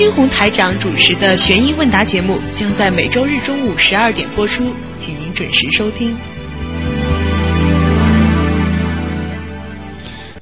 金红台长主持的悬疑问答节目将在每周日中午十二点播出，请您准时收听。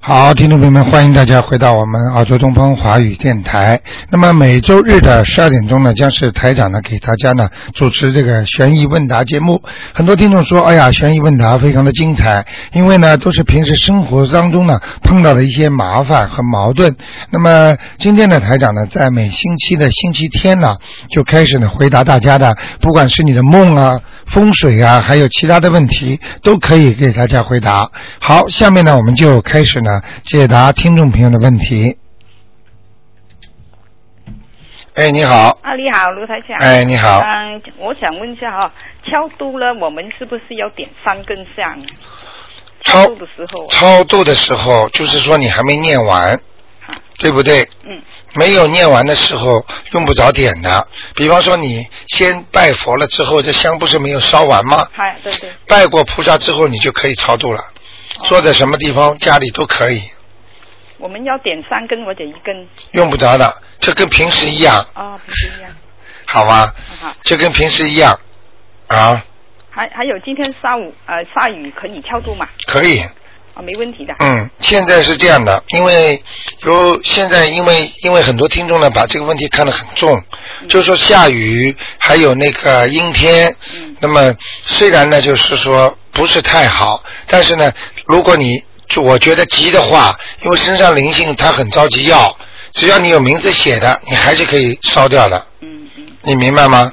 好，听众朋友们，欢迎大家回到我们澳洲东方华语电台。那么每周日的十二点钟呢，将是台长呢给大家呢主持这个悬疑问答节目。很多听众说，哎呀，悬疑问答非常的精彩，因为呢都是平时生活当中呢碰到的一些麻烦和矛盾。那么今天的，台长呢在每星期的星期天呢就开始呢回答大家的，不管是你的梦啊、风水啊，还有其他的问题，都可以给大家回答。好，下面呢我们就开始呢。解答听众朋友的问题。哎，你好。啊，你好，卢台长。哎，你好。嗯，我想问一下哈，超度呢，我们是不是要点三根香？超度的时候。超度的时候，就是说你还没念完，对不对？嗯。没有念完的时候，用不着点的。比方说，你先拜佛了之后，这香不是没有烧完吗？嗨，对对。拜过菩萨之后，你就可以超度了。坐在什么地方，家里都可以。我们要点三根我点一根。用不着的，这跟平时一样。啊，平时一样。好吧？好。这跟平时一样，啊。还还有今天下午呃下雨可以跳度吗？可以。啊，没问题的。嗯，现在是这样的，因为有现在因为因为很多听众呢把这个问题看得很重，就是说下雨还有那个阴天，那么虽然呢就是说不是太好，但是呢。如果你就我觉得急的话，因为身上灵性他很着急要，只要你有名字写的，你还是可以烧掉的。嗯嗯。你明白吗？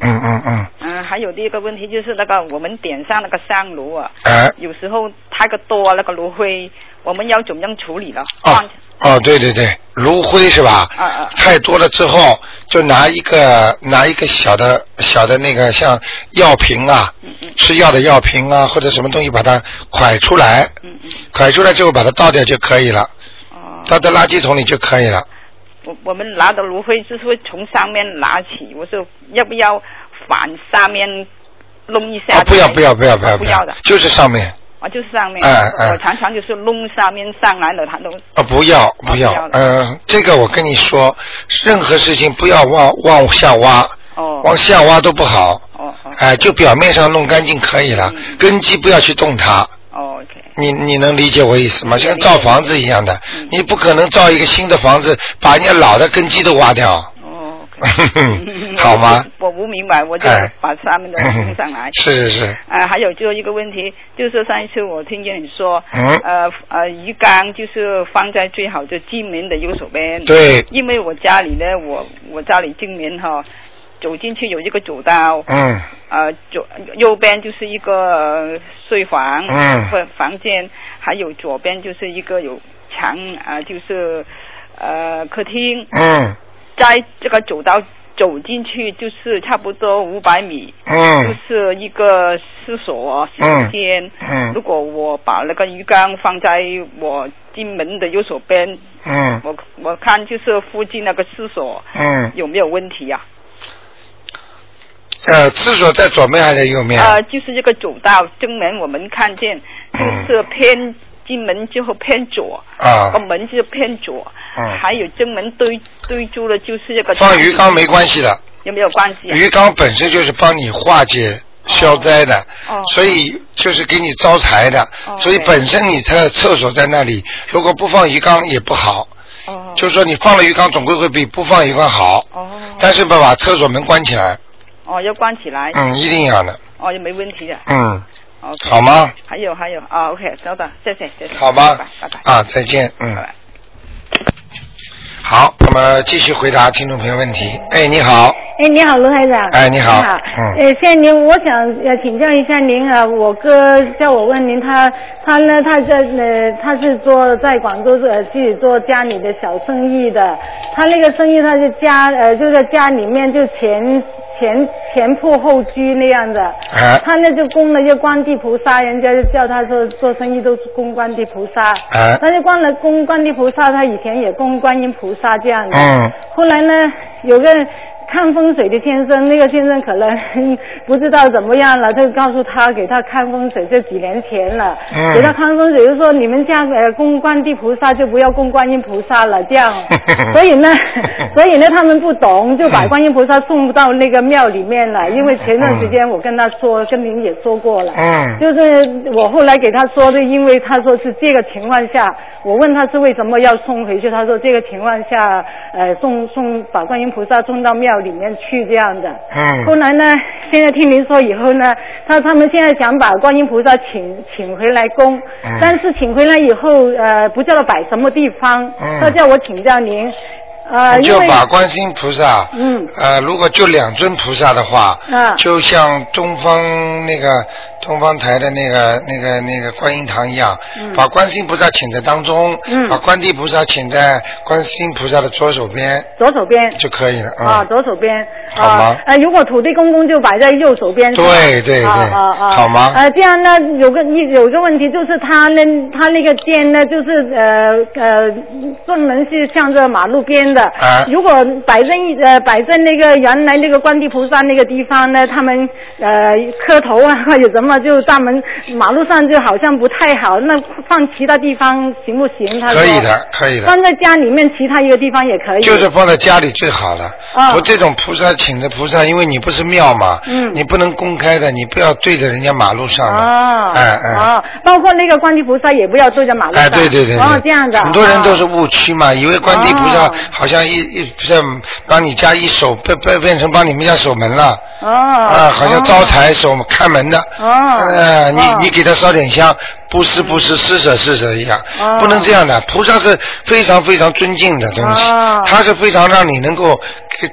嗯嗯嗯。嗯，还有第一个问题就是那个我们点上那个香炉啊，哎，有时候太个多那个炉灰，我们要怎么样处理了？哦哦，对对对，炉灰是吧？啊啊。太多了之后，就拿一个拿一个小的小的那个像药瓶啊，吃药的药瓶啊，或者什么东西把它蒯出来，嗯嗯蒯出来之后把它倒掉就可以了。哦。倒在垃圾桶里就可以了。我我们拿的芦荟就是会从上面拿起，我说要不要反上面弄一下？不要不要不要不要不要的，就是上面。啊，就是上面。哎哎。我常常就是弄上面上来了，他都。啊，不要不要，嗯，这个我跟你说，任何事情不要往往下挖，哦。往下挖都不好。哦哦。哎，就表面上弄干净可以了，根基不要去动它。哦，OK。你你能理解我意思吗？像造房子一样的，你不可能造一个新的房子，把人家老的根基都挖掉。哦。好吗？我不明白，我就把上面的弄上来。是是是。啊，还有最后一个问题，就是上一次我听见你说，呃呃，鱼缸就是放在最好的进门的右手边。对。因为我家里呢，我我家里进门哈，走进去有一个走道。嗯。呃，左右边就是一个睡房。嗯。或房间，还有左边就是一个有墙啊，就是呃客厅。嗯。在这个走道走进去就是差不多五百米，嗯，就是一个厕所洗手间。嗯，如果我把那个鱼缸放在我进门的右手边，嗯，我我看就是附近那个厕所，嗯，有没有问题呀？呃，厕所在左面还是右面？呃，就是这个走道正门，我们看见就是偏。进门之后偏左，啊，个门就偏左，嗯，还有正门堆堆住了就是这个。放鱼缸没关系的。有没有关系？鱼缸本身就是帮你化解消灾的，哦，所以就是给你招财的，哦，所以本身你厕厕所在那里，如果不放鱼缸也不好，哦，就是说你放了鱼缸总归会比不放鱼缸好，哦，但是把把厕所门关起来，哦，要关起来，嗯，一定要的，哦，也没问题的，嗯。好吗？还有还有啊，OK，稍等，谢谢谢谢。好吧，拜拜。啊，再见，嗯。拜拜。好，那么继续回答听众朋友问题。哎，你好。哎，你好，卢台长。哎，你好。你好。嗯。呃，现在您，我想要请教一下您啊，我哥叫我问您，他他呢，他在呃，他是做在广州呃自己做家里的小生意的，他那个生意他是家呃就在家里面就前前前铺后居那样的。啊。他那就供了一个观地菩萨，人家就叫他说做生意都是供观地菩萨。啊。他就供了供观地菩萨，他以前也供观音菩萨这样的。嗯。后来呢，有个。看风水的先生，那个先生可能 不知道怎么样了，就告诉他给他看风水，这几年前了，嗯。给他看风水就说你们家呃供观地菩萨就不要供观音菩萨了，这样，所以呢，所以呢他们不懂，就把观音菩萨送到那个庙里面了，因为前段时间我跟他说，跟您也说过了，嗯。就是我后来给他说的，因为他说是这个情况下，我问他是为什么要送回去，他说这个情况下，呃，送送把观音菩萨送到庙里面去这样的。后嗯来呢，现在听您说以后呢，他他们现在想把观音菩萨请请回来供，嗯但是请回来以后，呃，不知道摆什么地方，嗯他叫我请教您，呃，就把观世音菩萨，嗯。呃，如果就两尊菩萨的话，啊。就像东方那个东方台的那个那个那个观音堂一样，嗯。把观世音菩萨请在当中，嗯。把观地菩萨请在观世音菩萨的左手边左手边。就可以了。嗯、啊，左手边。好吗？啊，呃，如果土地公公就摆在右手边，对对对啊啊啊，好吗？呃，这样呢，有个一有个问题就是他那他那个店呢，就是呃呃，专门是向着马路边的，啊如果摆在一呃摆在那个原来那个观地菩萨那个地方呢，他们呃磕头啊或者什么，就大门马路上就好像不太好，那放其他地方行不行？他可以的，可以的。放在家里面其他一个地方也可以，就是放在家里最好了。啊我这种菩萨请的菩萨，因为你不是庙嘛，嗯你不能公开的，你不要对着人家马路上的。哦，哎哎。哦，包括那个观地菩萨也不要对着马路上。哎，对对对对，哦，这样的。很多人都是哦误区嘛，以为观地菩萨哦好像一一在帮你家一守，变变变成帮你们家守门了，哦。啊，好像招财守看门的，哦。呃，你哦你给他烧点香，布施不施，施舍施舍一样，哦不能这样的。菩萨是非常非常尊敬的东西哦，他是非常让你能够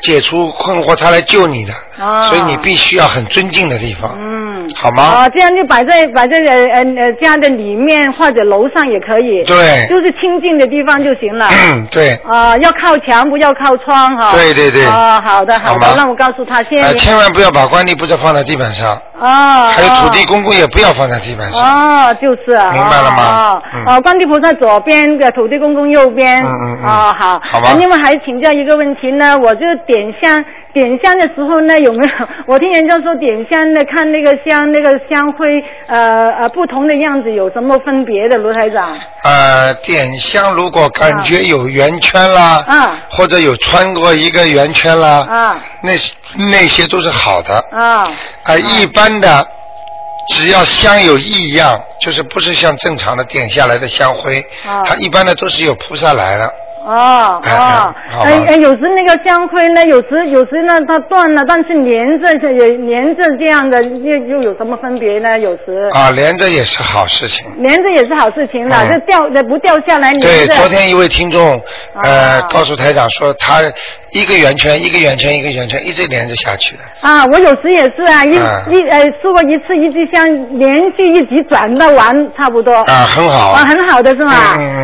解除困惑，他来救你的，哦所以你必须要很尊敬的地方，嗯。好吗？啊，这样就摆在摆在呃呃呃家的里面或者楼上也可以。对就是清静的地方就行了。嗯，对。啊，要靠墙，不要靠窗哈。对对对啊，好的好的，那我告诉他，谢谢呃，你。千万不要把观地菩萨放在地板上，哦。还有土地哦公公也不要放在地板上。哦，就是啊，明白了吗哦嗯哦，观地菩萨左边，的土地公公右边。嗯嗯嗯哦，好。好吧呃另外还请教一个问题呢，我就点香，点香的时候呢，有没有？我听人家说点香呢，看那个香，那个香灰，呃呃，不同的样子有什么分别的，卢台长？呃，点香如果感觉有圆圈啦，啊或者有穿过一个圆圈啦，啊那那些都是好的。啊啊，一般的，只要香有异样，就是不是像正常的点下来的香灰，啊它一般的都是有菩萨来的。哦哎哦哎哎哎，有时那个香灰呢，有时有时呢它断了，但是连着也连着这样的，又又有什么分别呢？有时。啊，连着也是好事情。连着也是好事情的，嗯就掉的不掉下来，对，连着。昨天一位听众呃啊告诉台长说，他一个圆圈一个圆圈一个圆圈一直连着下去的。啊，我有时也是啊，一、嗯一呃试过一次一支香，连续一直转到完差不多。啊，很好。啊，很好的是吗？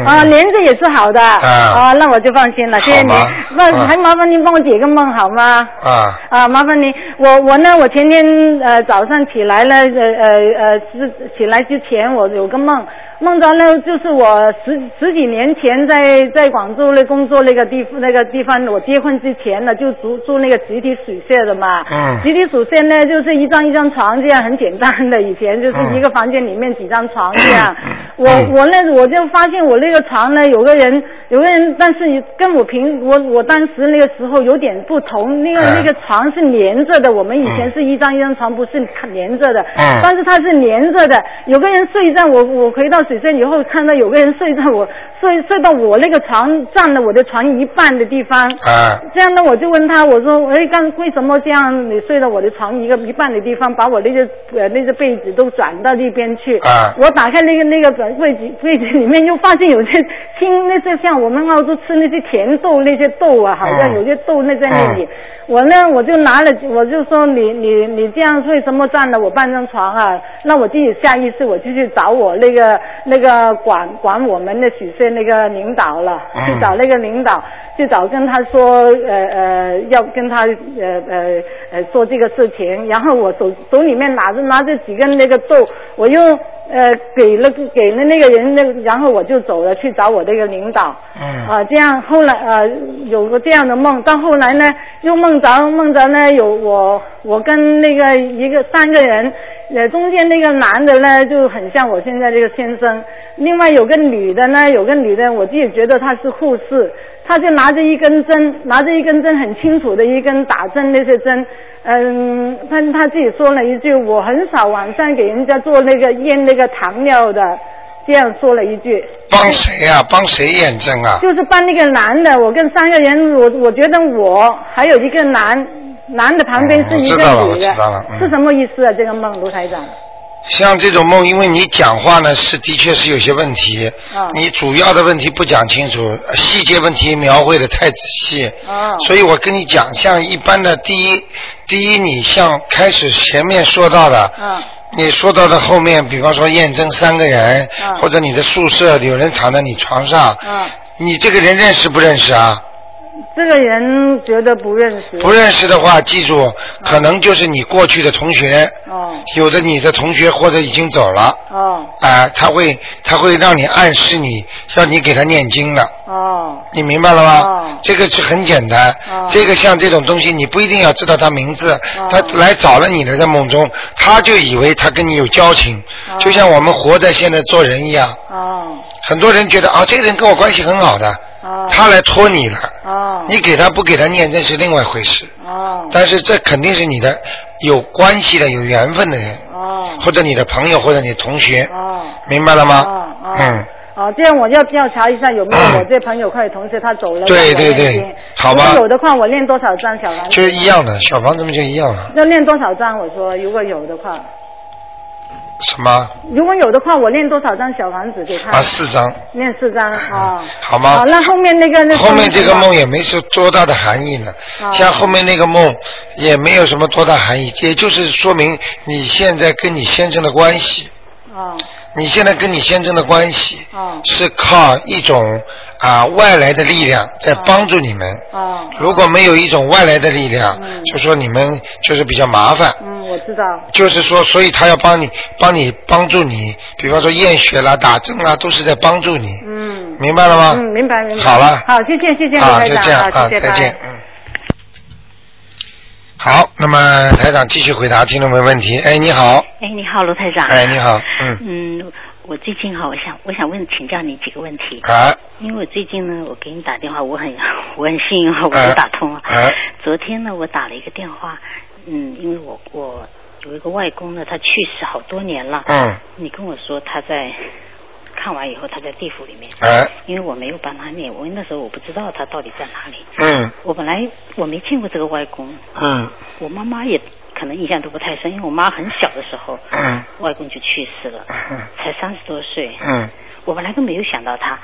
啊，连着也是好的。啊啊，那我就放心了，谢谢你。那嗯还麻烦您帮我解个梦好吗？啊，啊，麻烦您，我我呢，我前天呃早上起来了，呃呃呃，是起来之前我有个梦，梦到呢就是我十十几年前在在广州那工作那个地那个地方，我结婚之前呢就住住那个集体宿舍的嘛，嗯集体宿舍呢就是一张一张床这样很简单的，以前就是嗯一个房间里面几张床这样，我嗯我呢我就发现我那个床呢有个人有个人，但是跟我平我我当时那个时候有点不同，那个嗯那个床是连着的，我们以前是一张一张床，不是连着的，嗯但是它是连着的。有个人睡在我我回到以后，看到有个人睡在我睡睡到我那个床占了我的床一半的地方。啊，这样呢，我就问他，我说，哎，刚为什么这样？你睡到我的床一个一半的地方，把我那个呃那个被子都转到那边去。啊我打开那个那个柜子柜子里面，又发现有些青那些像我们澳洲吃那些甜豆那些豆啊，好像嗯有些豆那在那里。我呢，我就拿了，我就说你你你这样为什么占了我半张床啊？那我自己下意识我就去找我那个那个管管我们的许县那个领导了，嗯去找那个领导，去找跟他说，呃呃，要跟他呃呃呃做这个事情，然后我手手里面拿着拿着几根那个豆，我又呃给了给了那个人那个，然后我就走了去找我那个领导。嗯啊，这样后来呃有个这样的梦，到后来呢又梦着梦着呢有我我跟那个一个三个人，呃中间那个男的呢就很像我现在这个先生，另外有个女的呢有个女的我自己觉得她是护士，她就拿着一根针，拿着一根针很清楚的一根打针那些针，嗯，她她自己说了一句我很少晚上给人家做那个验那个糖尿的，这样说了一句。帮谁啊？帮谁验证啊？就是帮那个男的，我跟三个人，我我觉得我还有一个男男的旁边是一嗯我知道了个女的我知道了，嗯是什么意思啊？这个梦，卢台长。像这种梦，因为你讲话呢是的确是有些问题，啊你主要的问题不讲清楚，呃细节问题描绘的太仔细，哦所以我跟你讲，像一般的第一，第一你像开始前面说到的，嗯你说到的后面，比方说验证三个人，嗯或者你的宿舍有人躺在你床上，嗯，你这个人认识不认识啊？这个人觉得不认识。不认识的话，记住，可能就是你过去的同学，哦有的你的同学或者已经走了。哦啊、他会他会让你暗示你，让你给他念经的，哦你明白了吗？哦这个是很简单。哦这个像这种东西，你不一定要知道他名字，哦他来找了你的在梦中，他就以为他跟你有交情，哦就像我们活在现在做人一样。哦很多人觉得啊，这个人跟我关系很好的，哦他来托你了，哦你给他不给他念，那是另外一回事。哦但是这肯定是你的有关系的、有缘分的人，哦或者你的朋友，或者你同学，哦明白了吗？嗯，哦，这样我要调查一下有没有我这朋友或者同学他走了。对对对好吧有的话，我练多少张小房子？就是一样的，小房子们就一样了。要练多少张？我说如果有的话，什么如果有的话，我念多少张小房子给他？啊？四张，念四张哦。好吗好，那后面那个那后面这个梦也也没说多大的含义呢。哦像后面那个梦也没有什么多大含义，也就是说明你现在跟你先生的关系，哦你现在跟你先生的关系哦是靠一种啊外来的力量在帮助你们。哦。如果没有一种外来的力量，嗯就说你们就是比较麻烦。嗯，我知道。就是说，所以他要帮你，帮你帮助你，比方说验血啦、打针啦，都是在帮助你，嗯。明白了吗？嗯，明白明白。好了，好，谢谢谢谢啊，卢台长，就这样啊，再见，嗯。好，那么台长继续回答听众们问题。哎，你好，哎，你好，卢台长。哎，你好，嗯，嗯，我最近哈，我想我想问请教你几个问题。啊，因为我最近呢，我给你打电话，我很 我很幸运哈，我哎就打通了。啊昨天呢，我打了一个电话，嗯，因为我我有一个外公呢，他去世好多年了。嗯，你跟我说他在看完以后他在地府里面，哎，因为我没有帮他念，我那时候我不知道他到底在哪里。嗯，我本来我没见过这个外公，嗯，我妈妈也可能印象都不太深，因为我妈很小的时候，嗯，外公就去世了，嗯。才三十多岁。嗯，我本来都没有想到他，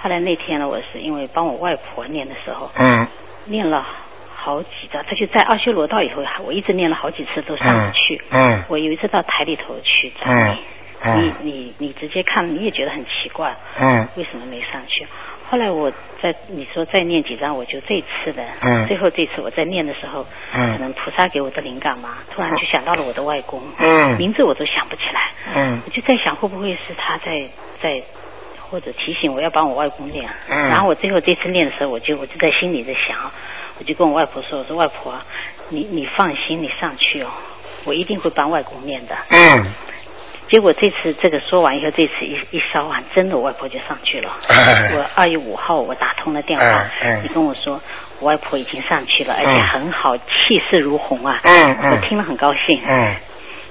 后来那天呢，我是因为帮我外婆念的时候，嗯，念了好几张，他就在阿修罗道以后，我一直念了好几次都上不去。嗯。嗯我有一次到台里头去找嗯。你，嗯你你你直接看，你也觉得很奇怪，嗯，为什么没上去？后来我在你说再念几张，我就这次的，嗯最后这次我在念的时候，嗯可能菩萨给我的灵感嘛，突然就想到了我的外公，嗯名字我都想不起来，嗯我就在想会不会是他在在或者提醒我要帮我外公念，嗯然后我最后这次念的时候，我就我就在心里在想，我就跟我外婆说，我说外婆啊，你你放心，你上去哦，我一定会帮外公念的。嗯，结果这次这个说完以后，这次一一烧完，真的我外婆就上去了。哎我二月五号我打通了电话，你跟我说我外婆已经上去了，而且嗯很好，气势如虹啊。嗯嗯我听了很高兴。嗯，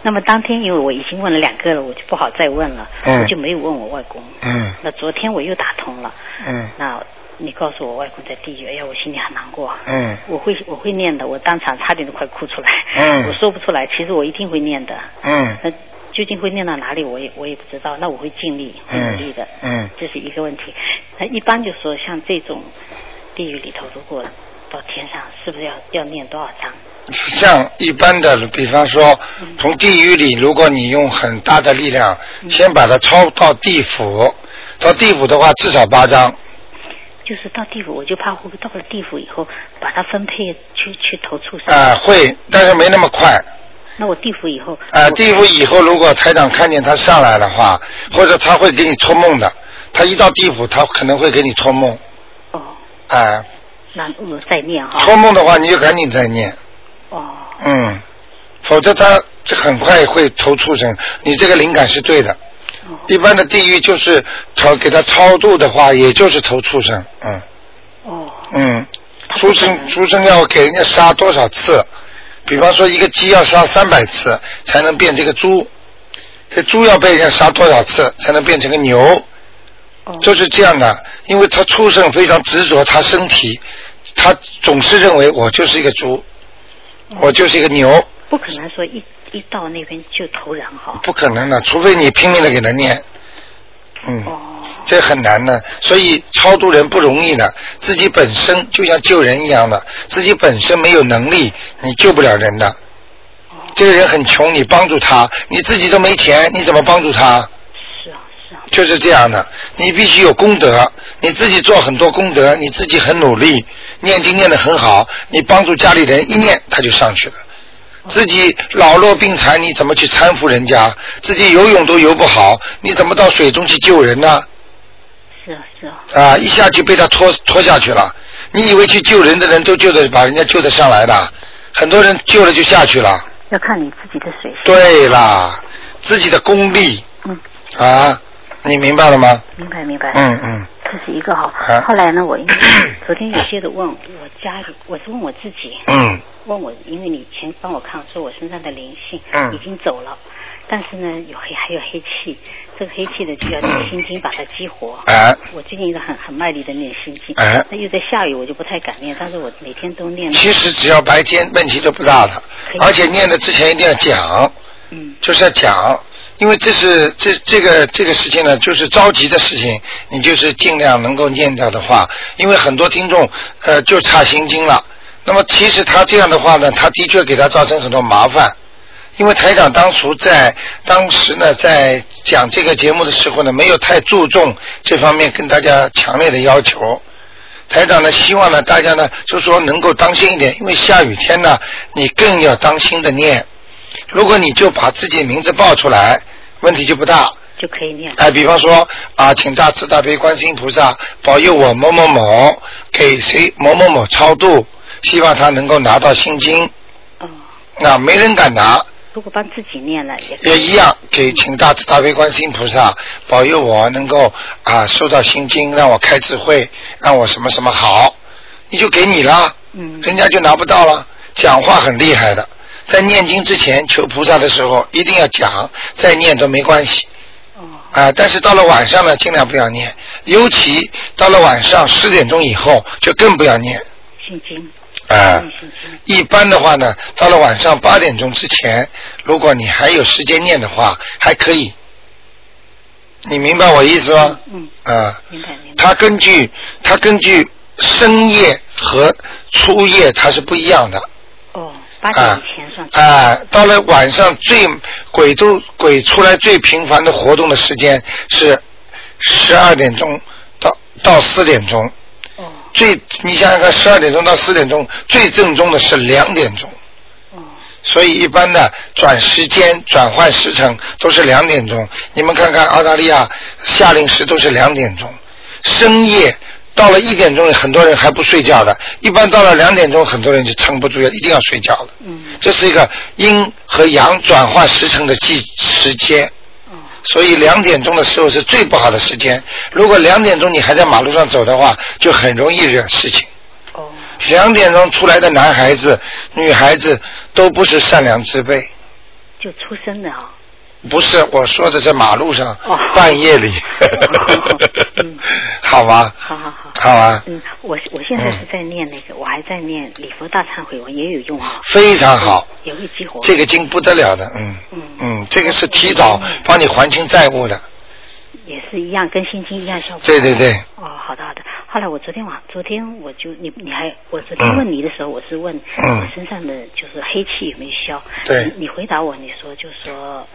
那么当天因为我已经问了两个了，我就不好再问了，嗯我就没有问我外公。嗯那昨天我又打通了，嗯那你告诉我外公在地狱，哎呀，我心里很难过。嗯我会我会念的，我当场差点都快哭出来。嗯我说不出来，其实我一定会念的。嗯那究竟会念到哪里，我也我也不知道。那我会尽力，会努力的。嗯这是一个问题。那一般就说像这种地狱里头，如果到天上，是不是要要念多少章？像一般的，比方说从地狱里，如果你用很大的力量，先把它抄到地府，到地府的话至少八张。就是到地府，我就怕会到了地府以后，把它分配去去投畜生。啊，会，但是没那么快。那我地府以后。啊，地府以后如果台长看见他上来的话，或者他会给你托梦的。他一到地府，他可能会给你托梦。哦。啊。那我再念哈。托梦的话，你就赶紧再念。哦。嗯，否则他很快会投畜生。你这个灵感是对的。一般的地狱就是超给他超度的话，也就是投畜生，嗯。哦。嗯，畜生畜生要给人家杀多少次？比方说一个鸡要杀三百次才能变这个猪，这猪要被人家杀多少次才能变成个牛？哦。就是这样的，因为他畜生非常执着他身体，他总是认为我就是一个猪，我就是一个牛。不可能说一。一到那边就投人哈？不可能的，除非你拼命的给他念，嗯，这很难的。所以超度人不容易的，自己本身就像救人一样的，自己本身没有能力，你救不了人的。这个人很穷，你帮助他，你自己都没钱，你怎么帮助他？是啊，是啊。就是这样的，你必须有功德，你自己做很多功德，你自己很努力，念经念得很好，你帮助家里人一念他就上去了。自己老弱病残，你怎么去搀扶人家？自己游泳都游不好，你怎么到水中去救人呢？是啊，是啊。啊，一下就被他拖拖下去了。你以为去救人的人都救得把人家救得上来的？很多人救了就下去了。要看你自己的水。对啦，自己的功力。嗯。啊，你明白了吗？明白，明白。嗯嗯。这是一个哈。后来呢，我因为 昨天有接着问我家里，我是问我自己。嗯。问我，因为你以前帮我看，说我身上的灵性已经走了，但是呢，有黑还有黑气，这个黑气呢就要念心经把它激活。哎，我最近一直很很卖力的念心经。哎，那又在下雨，我就不太敢念，但是我每天都念。其实只要白天问题都不大的，而且念的之前一定要讲。嗯。就是要讲，因为这是这这个这个事情呢，就是着急的事情，你就是尽量能够念掉的话，因为很多听众呃就差心经了。那么其实他这样的话呢，他的确给他造成很多麻烦，因为台长当初在当时呢，在讲这个节目的时候呢，没有太注重这方面跟大家强烈的要求。台长呢，希望呢大家呢就说能够当心一点，因为下雨天呢，你更要当心的念。如果你就把自己名字报出来，问题就不大。就可以念。哎，比方说啊，请大慈大悲观世音菩萨保佑我某某某给谁某某某超度。希望他能够拿到心经。哦。那没人敢拿。如果帮自己念了也。也一样，给请大慈大悲观世音菩萨保佑我能够啊收到心经，让我开智慧，让我什么什么好，你就给你了。嗯。人家就拿不到了。讲话很厉害的，在念经之前求菩萨的时候一定要讲，再念都没关系。哦。啊，但是到了晚上呢，尽量不要念，尤其到了晚上十点钟以后，就更不要念。心经。啊，一般的话呢，到了晚上八点钟之前，如果你还有时间念的话，还可以。你明白我意思吗？嗯。啊。明白明白。它根据它根据深夜和初夜它是不一样的。哦，八点以前算。啊，到了晚上最鬼都鬼出来最频繁的活动的时间是十二点钟到到四点钟。最，你想想看，十二点钟到四点钟，最正宗的是两点钟。哦。所以一般的转时间、转换时辰都是两点钟。你们看看澳大利亚夏令时都是两点钟。深夜到了一点钟，很多人还不睡觉的。一般到了两点钟，很多人就撑不住，要一定要睡觉了。嗯。这是一个阴和阳转化时辰的季时间。所以两点钟的时候是最不好的时间。如果两点钟你还在马路上走的话，就很容易惹事情。哦。两点钟出来的男孩子、女孩子都不是善良之辈。就出生的啊。不是，我说的在马路上，半夜里。好吧？好好好。好啊。嗯，我我现在是在念那个，我还在念礼佛大忏悔文，也有用啊。非常好。也会激活。这个经不得了的，嗯。嗯。嗯，这个是提早帮你还清债务的。也是一样，跟心经一样效果。对对对。哦，好的好的。后来我昨天晚，昨天我就你你还我昨天问你的时候，我是问我身上的就是黑气有没有消？对你你回答我，你说就说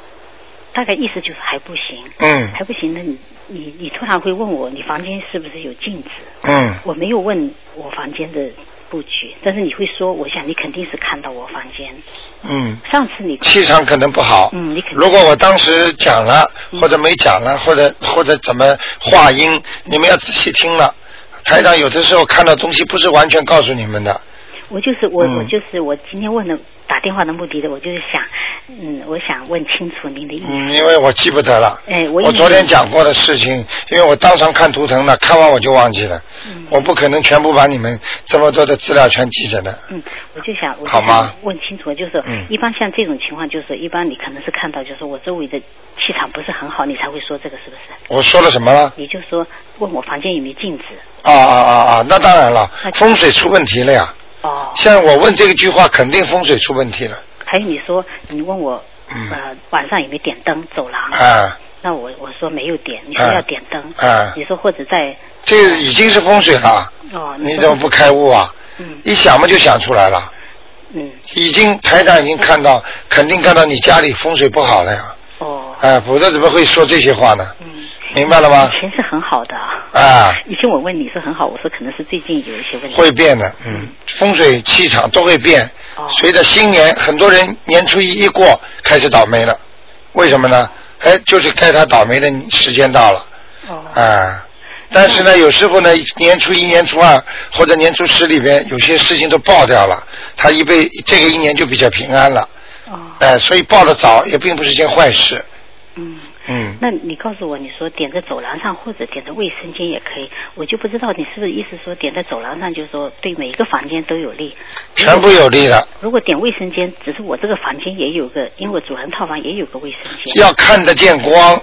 大概意思就是还不行，嗯还不行。那你你你突然会问我，你房间是不是有镜子？嗯，我没有问我房间的布局，但是你会说，我想你肯定是看到我房间。嗯，上次你气场可能不好。嗯你肯定如果我当时讲了，或者没讲了，或者或者怎么话音，你们要仔细听了。台长有的时候看到东西不是完全告诉你们的。我就是我、嗯我就是我今天问的打电话的目的的，我就是想，嗯，我想问清楚您的意思。嗯，因为我记不得了。哎我我昨天讲过的事情，因为我当场看图腾了，看完我就忘记了。嗯我不可能全部把你们这么多的资料全记着的。嗯，我就想，好吗想问清楚，就是、嗯一般像这种情况，就是一般你可能是看到，就是我周围的气场不是很好，你才会说这个，是不是？我说了什么了？你就说问我房间有没有镜子。啊啊啊啊！那当然了，风水出问题了呀。哦。像我问这个句话，肯定风水出问题了。还有你说你问我、嗯呃晚上有没有点灯走廊？啊，那我我说没有点，你说啊要点灯。啊你说或者在这个已经是风水了。哦，你说怎么不开悟啊？嗯一想嘛就想出来了，嗯已经台长已经看到，肯定看到你家里风水不好了呀。哦哎，否则怎么会说这些话呢？嗯。明白了吗以？前是很好的啊。啊，以前我问你是很好，我说可能是最近有一些问题。会变的，嗯，风水气场都会变。哦随着新年，很多人年初一一过，开始倒霉了。为什么呢？哎，就是该他倒霉的时间到了。哦。啊，但是呢，有时候呢，年初一、年初二或者年初十里边，有些事情都爆掉了，他一辈这个一年就比较平安了。哦。哎、所以爆的早也并不是件坏事。嗯。嗯，那你告诉我，你说点在走廊上或者点在卫生间也可以，我就不知道你是不是意思说点在走廊上，就是说对每一个房间都有利。全部有利的，如果点卫生间，只是我这个房间也有个，因为我主人套房也有个卫生间。要看得见光，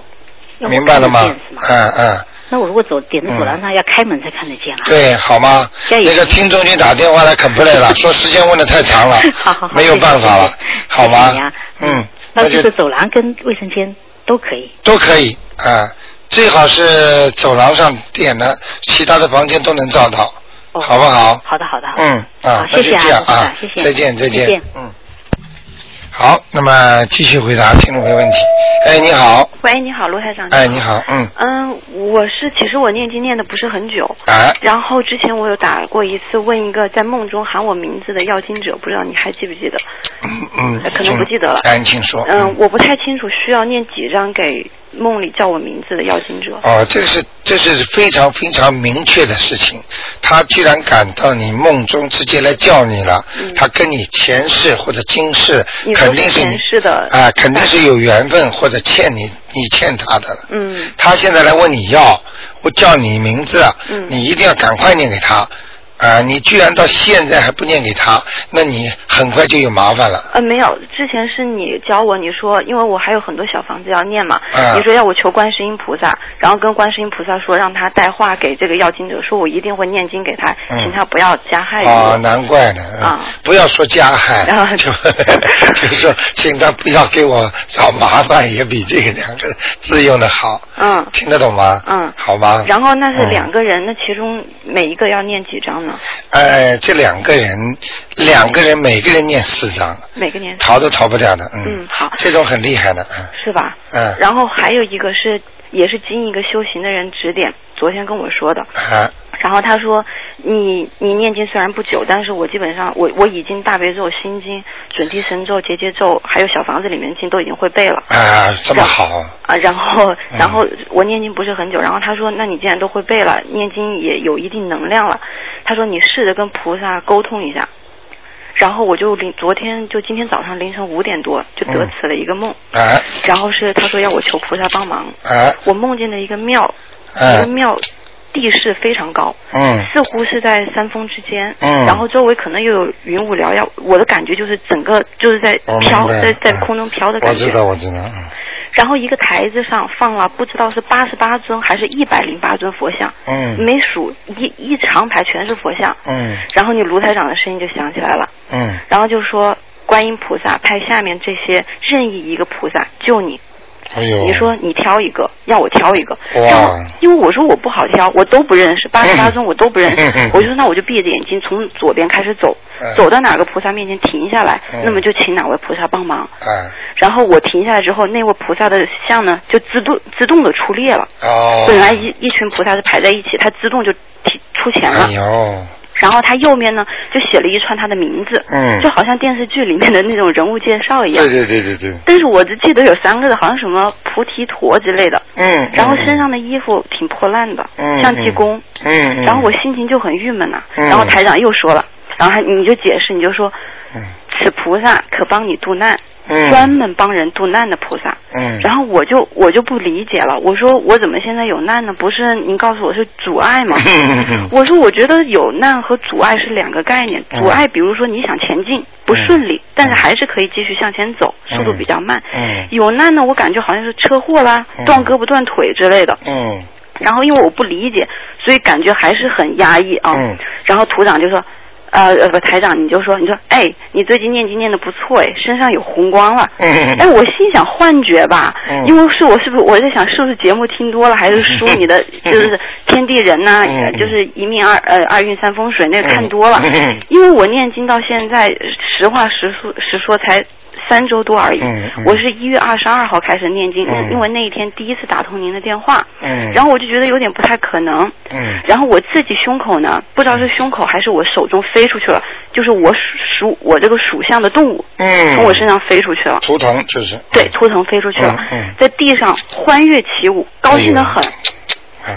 明白了吗？嗯嗯。那我如果走点在走廊上，要开门才看得见啊。对，好吗？那个听众就打电话来 complain 了，说时间问的太长了好好，好 没有办法了，好吗？嗯，那那就是走廊跟卫生间都可以。都可以啊，最好是走廊上点的，其他的房间都能照到，哦好不好？好的，好的，好的。嗯啊，那就谢谢这样啊谢谢，再见再见再见。嗯。好，那么继续回答听众朋友问题。哎，你好，喂，你好，卢台长。哎，你好，嗯，嗯，我是其实我念经念的不是很久，哎，然后之前我有打过一次问一个在梦中喊我名字的要经者，不知道你还记不记得？嗯嗯，可能不记得了哎，你请说。嗯，我不太清楚需要念几张给梦里叫我名字的要经者。哦，这个是这是非常非常明确的事情。他居然敢到你梦中直接来叫你了，他跟你前世或者今世肯定是你前世的啊、肯定是有缘分或者欠你你欠他的了。嗯他现在来问你要，我叫你名字，嗯你一定要赶快念给他。啊、你居然到现在还不念给他，那你很快就有麻烦了。呃，没有，之前是你教我，你说因为我还有很多小房子要念嘛，啊你说要我求观世音菩萨，然后跟观世音菩萨说让他带话给这个要经者，说我一定会念经给他，嗯请他不要加害于哦。，难怪呢。嗯啊不要说加害，啊就 就说请他不要给我找麻烦，也比这个两个字用的好。嗯听得懂吗？嗯好吗？然后那是嗯两个人，那其中每一个要念几张呢？哎，这两个人，两个人每个人念四张，每个念逃都逃不掉的。嗯。嗯好这种很厉害的，嗯是吧？嗯。然后还有一个是，也是经一个修行的人指点，昨天跟我说的。啊然后他说，你你念经虽然不久，但是我基本上我我已经大悲咒、心经、准提神咒、结节咒，还有小房子里面经都已经会背了。啊，这么好，啊，然后，嗯然后我念经不是很久，然后他说，那你既然都会背了，念经也有一定能量了，他说你试着跟菩萨沟通一下。然后我就凌昨天就今天早上凌晨五点多就得此了一个梦，啊然后是他说要我求菩萨帮忙，啊我梦见了一个庙，一啊个庙地势非常高，嗯。似乎是在山峰之间，嗯。然后周围可能又有云雾缭绕，我的感觉就是整个就是在飘，在在嗯空中飘的感觉。我知道，我知道，嗯。然后一个台子上放了不知道是八十八尊还是一百零八尊佛像，嗯。没数一一长排全是佛像。嗯。然后你卢台长的声音就响起来了，嗯。然后就说观音菩萨派下面这些任意一个菩萨救你，哎呦，你说你挑一个，要我挑一个，哇。然后因为我说我不好挑，我都不认识，八十八 尊我都不认识，我就说那我就闭着眼睛从左边开始走，嗯。走到哪个菩萨面前停下来，嗯。那么就请哪位菩萨帮忙。哎，然后我停下来之后，那位菩萨的像呢就自动自动的出列了。哦，本来一一群菩萨是排在一起，他自动就提出钱了。哎呦，然后他右面呢就写了一串他的名字，嗯就好像电视剧里面的那种人物介绍一样。对对对对对，但是我只记得有三个字，好像什么菩提陀之类的。嗯，然后身上的衣服挺破烂的，嗯像济公。嗯，嗯然后我心情就很郁闷呐、嗯然后台长又说了，然后他你就解释，你就说，嗯此菩萨可帮你渡难，嗯专门帮人渡难的菩萨。嗯，然后我就我就不理解了，我说我怎么现在有难呢？不是您告诉我是阻碍吗？我说我觉得有难和阻碍是两个概念。嗯阻碍，比如说你想前进不顺利，但是还是可以继续向前走，嗯速度比较慢。嗯有难呢，我感觉好像是车祸啦、嗯断胳膊断腿之类的。嗯然后因为我不理解，所以感觉还是很压抑啊。嗯然后土长就说。呃呃不，台长你就说，你说，哎，你最近念经念的不错哎，身上有红光了。嗯哎，我心想幻觉吧，嗯因为是我是不是我在想是不是节目听多了，还是书你的就是天地人呐、嗯呃就是一命二呃二运三风水那个看多了。嗯因为我念经到现在，实话实说实说才三周多而已。嗯嗯我是一月二十二号开始念经，嗯因为那一天第一次打通您的电话。嗯然后我就觉得有点不太可能。嗯然后我自己胸口呢，不知道是胸口还是我手中飞出去了，就是我属属我这个属相的动物嗯，从我身上飞出去了。图腾就是对，图腾飞出去了，嗯嗯在地上欢跃起舞，高兴的很。嗯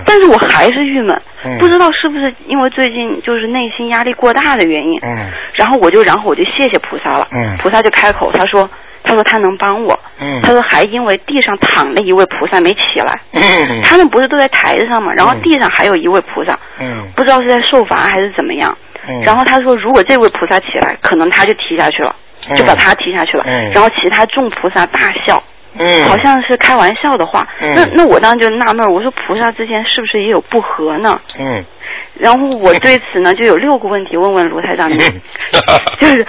但是我还是郁闷，嗯不知道是不是因为最近就是内心压力过大的原因。嗯然后我就，然后我就谢谢菩萨了。嗯菩萨就开口，他说，他说他能帮我。嗯他说还因为地上躺了一位菩萨没起来，嗯他们不是都在台子上嘛？然后嗯地上还有一位菩萨，嗯不知道是在受罚还是怎么样。嗯然后他说，如果这位菩萨起来，可能他就踢下去了，嗯就把他踢下去了。嗯然后其他众菩萨大笑。嗯，好像是开玩笑的话，嗯那那我当时就纳闷，我说菩萨之间是不是也有不和呢？嗯然后我对此呢就有六个问题问问卢台长，嗯 就是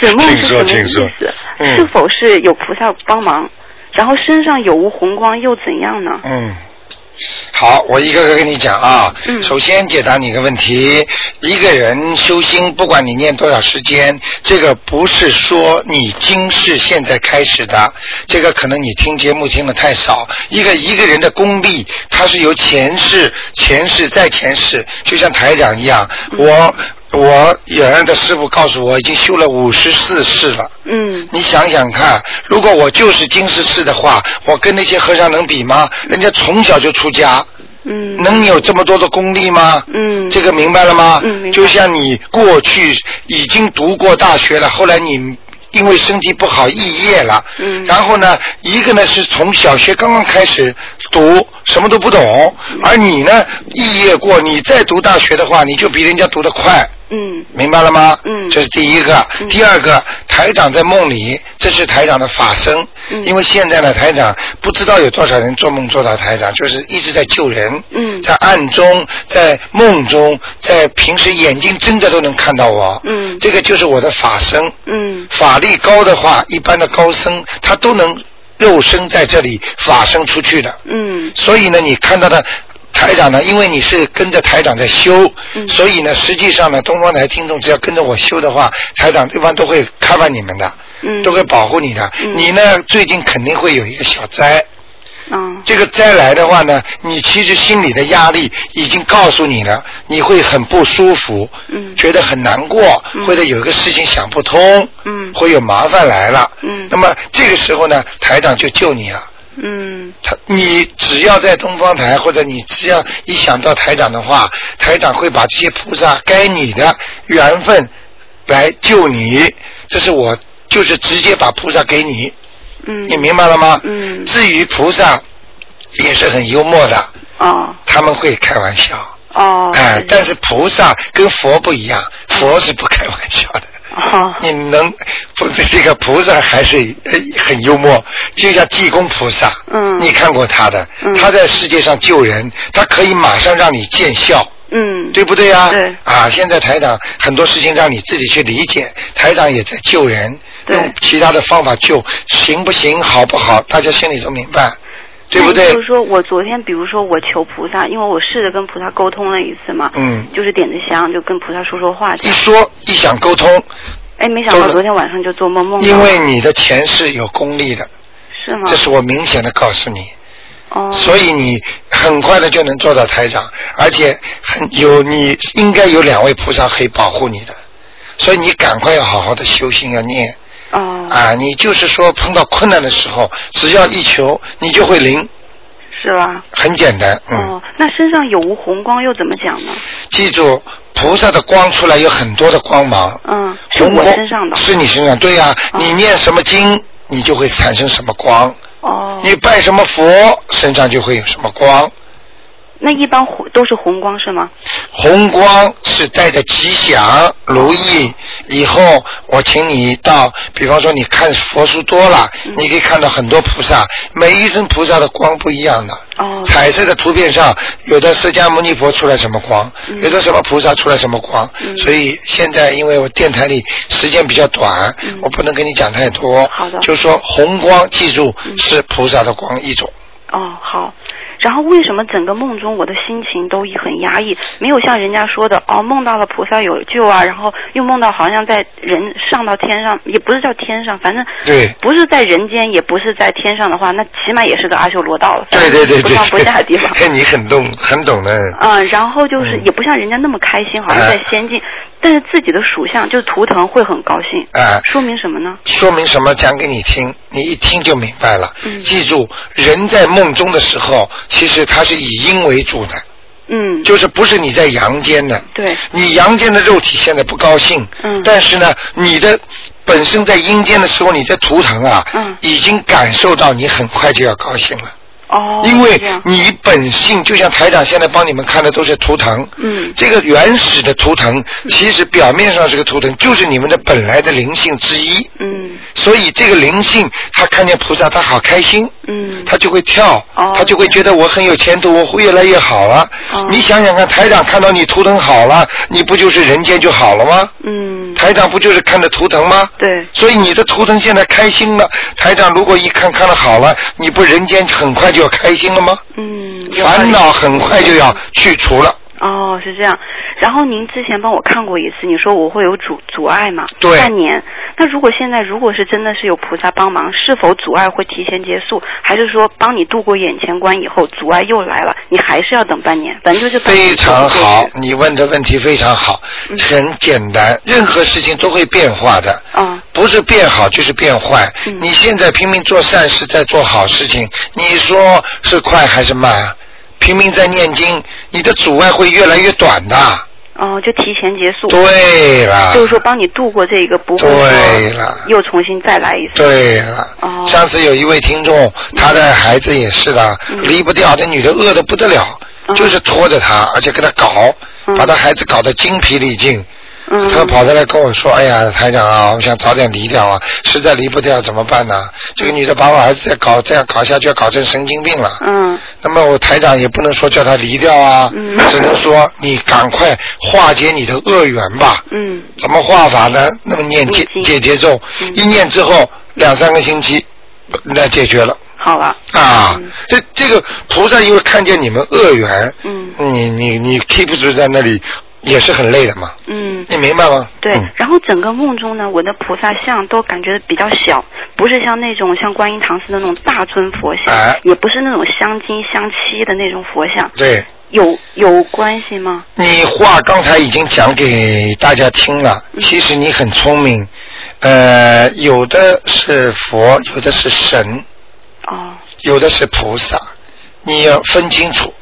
什么是什么意思？嗯是否是有菩萨帮忙？然后身上有无红光又怎样呢？嗯。好，我一个个跟你讲啊。嗯首先解答你一个问题：一个人修心，不管你念多少时间，这个不是说你今世现在开始的，这个可能你听节目听的太少。一个一个人的功力，它是由前世、前世再前世，就像台长一样，我我原来的师傅告诉我，已经修了五十四世了。嗯你想想看，如果我就是金世世的话，我跟那些和尚能比吗？人家从小就出家，嗯能有这么多的功力吗？嗯这个明白了吗？嗯就像你过去已经读过大学了，后来你。因为身体不好，肄业了。嗯然后呢，一个呢是从小学刚刚开始读，什么都不懂，嗯而你呢肄业过，你再读大学的话，你就比人家读得快。嗯明白了吗？嗯这是第一个。嗯第二个，台长在梦里，这是台长的法身。嗯因为现在呢，台长不知道有多少人做梦做到台长，就是一直在救人。嗯在暗中，在梦中，在平时眼睛睁着都能看到我。嗯这个就是我的法身。嗯法力高的话，一般的高僧他都能肉身在这里法身出去的。嗯所以呢，你看到的台长呢，因为你是跟着台长在修，嗯。所以呢，实际上呢，东方台听众只要跟着我修的话，台长对方都会 cover 你们的，嗯。都会保护你的。嗯。你呢，最近肯定会有一个小灾，嗯这个灾来的话呢，你其实心里的压力已经告诉你了，你会很不舒服，嗯。觉得很难过，嗯。或者有一个事情想不通，嗯。会有麻烦来了。嗯。那么这个时候呢，台长就救你了。嗯他，你只要在东方台，或者你只要一想到台长的话，台长会把这些菩萨该你的缘分来救你。这是我就是直接把菩萨给你，嗯你明白了吗？嗯至于菩萨也是很幽默的，哦他们会开玩笑。哦哎、但是菩萨跟佛不一样，佛是不开玩笑的。哦你能这个菩萨还是呃很幽默，就像济公菩萨，嗯。你看过他的，嗯。他在世界上救人，他可以马上让你见效，嗯，对不对啊？对。啊，现在台长很多事情让你自己去理解，台长也在救人，用其他的方法救，行不行，好不好，大家心里都明白，对不对就？是说我昨天，比如说我求菩萨，因为我试着跟菩萨沟通了一次嘛，嗯，就是点着香就跟菩萨说说话一。说一想沟通，哎，没想到昨天晚上就做梦梦到，因为你的前世有功力的，是吗？这是我明显的告诉你。哦，所以你很快的就能做到台长，而且很有你应该有两位菩萨可以保护你的，所以你赶快要好好的修心要念哦，啊！你就是说碰到困难的时候，只要一求，你就会灵，是吧？很简单，嗯。哦，那身上有无红光又怎么讲呢？记住，菩萨的光出来有很多的光芒，嗯，是红光我身上的。是你身上，对呀、哦你念什么经，你就会产生什么光；哦，你拜什么佛，身上就会有什么光。那一般红都是红光是吗？红光是带着吉祥如意。以后我请你到，比方说你看佛书多了，嗯你可以看到很多菩萨，每一尊菩萨的光不一样的。哦，彩色的图片上，有的释迦牟尼佛出来什么光，嗯有的什么菩萨出来什么光。嗯所以现在因为我电台里时间比较短，嗯我不能跟你讲太多。好的就说红光，记住嗯是菩萨的光一种。哦，好。然后为什么整个梦中我的心情都很压抑？没有像人家说的哦，梦到了菩萨有救啊，然后又梦到好像在人上到天上，也不是叫天上，反正对不是在人间，也不是在天上的话，那起码也是个阿修罗道了，对对对对，不上不下的地方。看 你很懂，很懂的。嗯，然后就是嗯也不像人家那么开心，好像在仙境，但是自己的属相就是图腾会很高兴，啊、说明什么呢？说明什么？讲给你听，你一听就明白了。嗯记住，人在梦中的时候，其实它是以阴为主的，嗯，就是不是你在阳间的。对，你阳间的肉体现在不高兴，嗯但是呢，你的本身在阴间的时候，你的图腾啊，嗯已经感受到你很快就要高兴了。哦，因为你本性就像台长现在帮你们看的都是图腾，嗯。这个原始的图腾其实表面上是个图腾，就是你们的本来的灵性之一。嗯。所以这个灵性，他看见菩萨，他好开心，嗯，他就会跳，哦。他就会觉得我很有前途，我会越来越好了。哦。你想想看，台长看到你图腾好了，你不就是人间就好了吗？嗯，台长不就是看着图腾吗？对，所以你的图腾现在开心了，台长如果一看看了好了，你不人间很快就要开心了吗？嗯，烦恼很快就要去除了。哦，是这样。然后您之前帮我看过一次，你说我会有阻阻碍嘛？对半年。那如果现在如果是真的是有菩萨帮忙，是否阻碍会提前结束？还是说帮你度过眼前关以后，阻碍又来了，你还是要等半年？反正就是非常好，你问的问题非常好，嗯很简单，任何事情都会变化的。啊，不是变好就是变坏。嗯你现在拼命做善事，在做好事情，你说是快还是慢啊？拼命在念经，你的阻碍会越来越短的。哦，就提前结束。对了，就是说帮你度过这个，不会对了又重新再来一次。对了。哦上次有一位听众，他的孩子也是的，嗯离不掉，这女的饿的不得了，嗯就是拖着他，而且给他搞，嗯把他孩子搞得精疲力尽。嗯，他跑过来跟我说：“哎呀，台长啊，我想早点离掉啊，实在离不掉怎么办呢？这个女的把我儿子再搞这样搞下去，要搞成神经病了。嗯那么我台长也不能说叫他离掉啊，嗯只能说你赶快化解你的恶缘吧。嗯怎么化法呢？那么念解解结咒，嗯一念之后两三个星期，那解决了好了。啊嗯。这这个菩萨因为看见你们恶缘，嗯你你你 keep 住在那里也是很累的嘛，嗯。你明白吗？对嗯，然后整个梦中呢，我的菩萨像都感觉比较小，不是像那种像观音堂似的那种大尊佛像，哎也不是那种镶金镶漆的那种佛像，对。有有关系吗？你话刚才已经讲给大家听了，嗯其实你很聪明，呃，有的是佛，有的是神，哦，有的是菩萨，你要分清楚，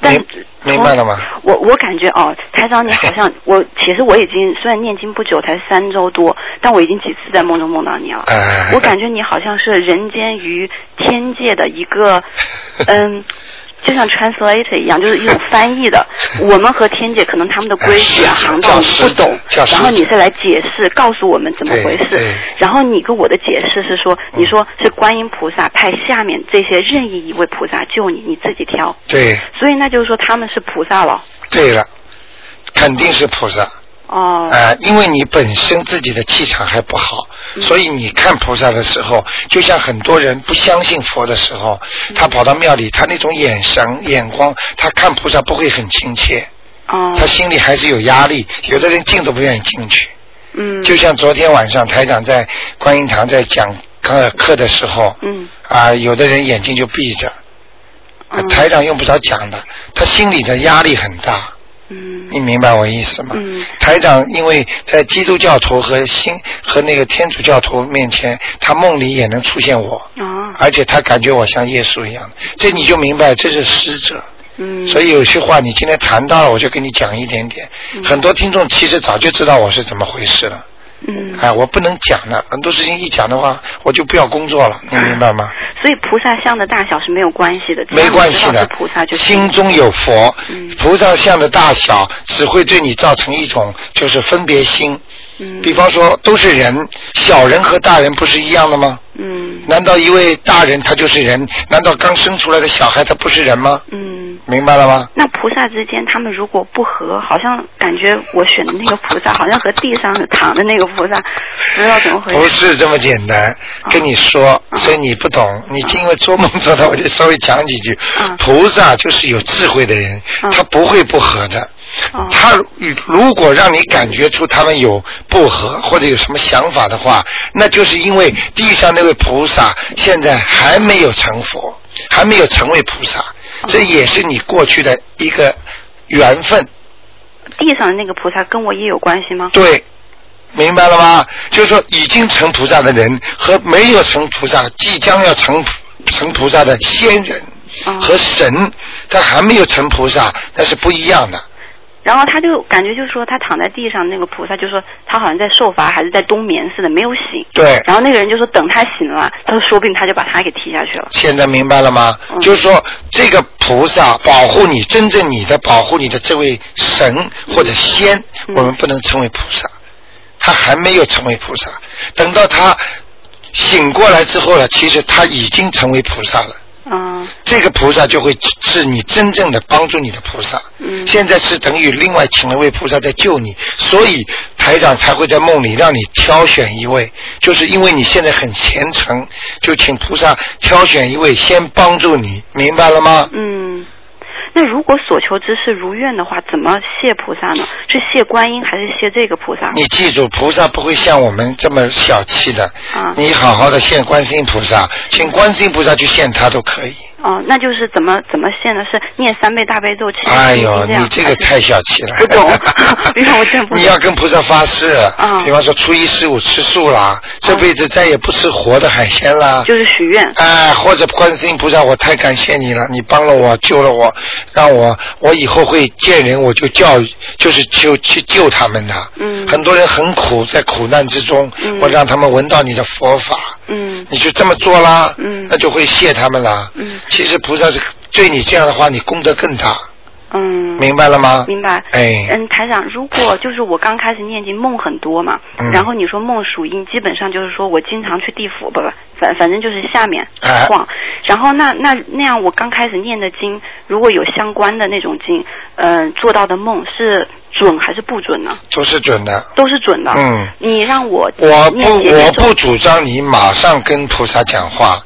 但明明白了吗？我我感觉哦，台长你好像 我其实我已经虽然念经不久，才三周多，但我已经几次在梦中梦到你了。哎我感觉你好像是人间与天界的一个，嗯，就像 translator 一样，就是一种翻译的。我们和天界可能他们的规矩啊、哎是航道你不懂然后你是来解释，告诉我们怎么回事。然后你跟我的解释是说，你说是观音菩萨派下面这些任意一位菩萨救你，你自己挑。对所以那就是说他们是菩萨了。对了，肯定是菩萨。哦。啊，因为你本身自己的气场还不好，所以你看菩萨的时候，就像很多人不相信佛的时候，他跑到庙里，他那种眼神、眼光，他看菩萨不会很亲切。哦。他心里还是有压力，有的人进都不愿意进去。嗯。就像昨天晚上台长在观音堂在讲课课的时候，嗯。啊，有的人眼睛就闭着。嗯台长用不着讲的，他心里的压力很大。嗯。你明白我意思吗？嗯。台长因为在基督教徒和新和那个天主教徒面前，他梦里也能出现我，哦。而且他感觉我像耶稣一样，这你就明白这是使者。嗯。所以有些话你今天谈到了，我就跟你讲一点点。嗯很多听众其实早就知道我是怎么回事了。嗯。哎，我不能讲的，很多事情一讲的话，我就不要工作了，你明白吗？所以菩萨像的大小是没有关系的，没关系的菩萨就，行心中有佛嗯，菩萨像的大小只会对你造成一种就是分别心。嗯比方说，都是人，小人和大人不是一样的吗？嗯难道一位大人他就是人？难道刚生出来的小孩他不是人吗？嗯。明白了吗？那菩萨之间，他们如果不和，好像感觉我选的那个菩萨，好像和地上躺的那个菩萨，不知道怎么回事。不是这么简单，跟你说，所以你不懂。你因为做梦做到，我就稍微讲几句。嗯菩萨就是有智慧的人，嗯他不会不和的。哦他如果让你感觉出他们有不和或者有什么想法的话，那就是因为地上那位菩萨现在还没有成佛，还没有成为菩萨，这也是你过去的一个缘分。地上的那个菩萨跟我也有关系吗？对，明白了吗？就是说，已经成菩萨的人和没有成菩萨、即将要成成菩萨的仙人哦和神，他还没有成菩萨，那是不一样的。然后他就感觉就是说，他躺在地上那个菩萨就说他好像在受罚，还是在冬眠似的，没有醒。对，然后那个人就说等他醒了，他说说不定他就把他给踢下去了。现在明白了吗？嗯就是说，这个菩萨保护你，真正你的保护你的这位神或者仙，嗯我们不能称为菩萨，他还没有成为菩萨。等到他醒过来之后了，其实他已经成为菩萨了。嗯这个菩萨就会是你真正的帮助你的菩萨。嗯现在是等于另外请了位菩萨在救你，所以台长才会在梦里让你挑选一位，就是因为你现在很虔诚，就请菩萨挑选一位先帮助你，明白了吗？嗯。那如果所求之事如愿的话，怎么谢菩萨呢？是谢观音还是谢这个菩萨？你记住，菩萨不会像我们这么小气的。啊你好好的谢观世音菩萨，请观世音菩萨去献他都可以。哦，那就是怎么怎么献呢？是念三倍大悲咒，七哎呦，你这个太小气了。不懂 你看我真不懂你要跟菩萨发誓，啊比方说初一十五吃素啦，这辈子再也不吃活的海鲜啦。就是许愿。哎，或者观世音菩萨，我太感谢你了，你帮了我，救了我，让我我以后会见人我就教育，就是就去救他们的。嗯很多人很苦，在苦难之中，嗯我让他们闻到你的佛法，嗯。你就这么做啦，嗯。那就会谢他们啦。嗯。其实菩萨是对你这样的话，你功德更大，嗯。明白了吗？明白。哎嗯，台长，如果就是我刚开始念经梦很多嘛，嗯然后你说梦属阴，基本上就是说我经常去地府，不不，反反正就是下面哎晃。然后那那那样，我刚开始念的经，如果有相关的那种经，嗯、做到的梦是准还是不准呢？都是准的。都是准的。嗯你让我我念不，我不主张你马上跟菩萨讲话。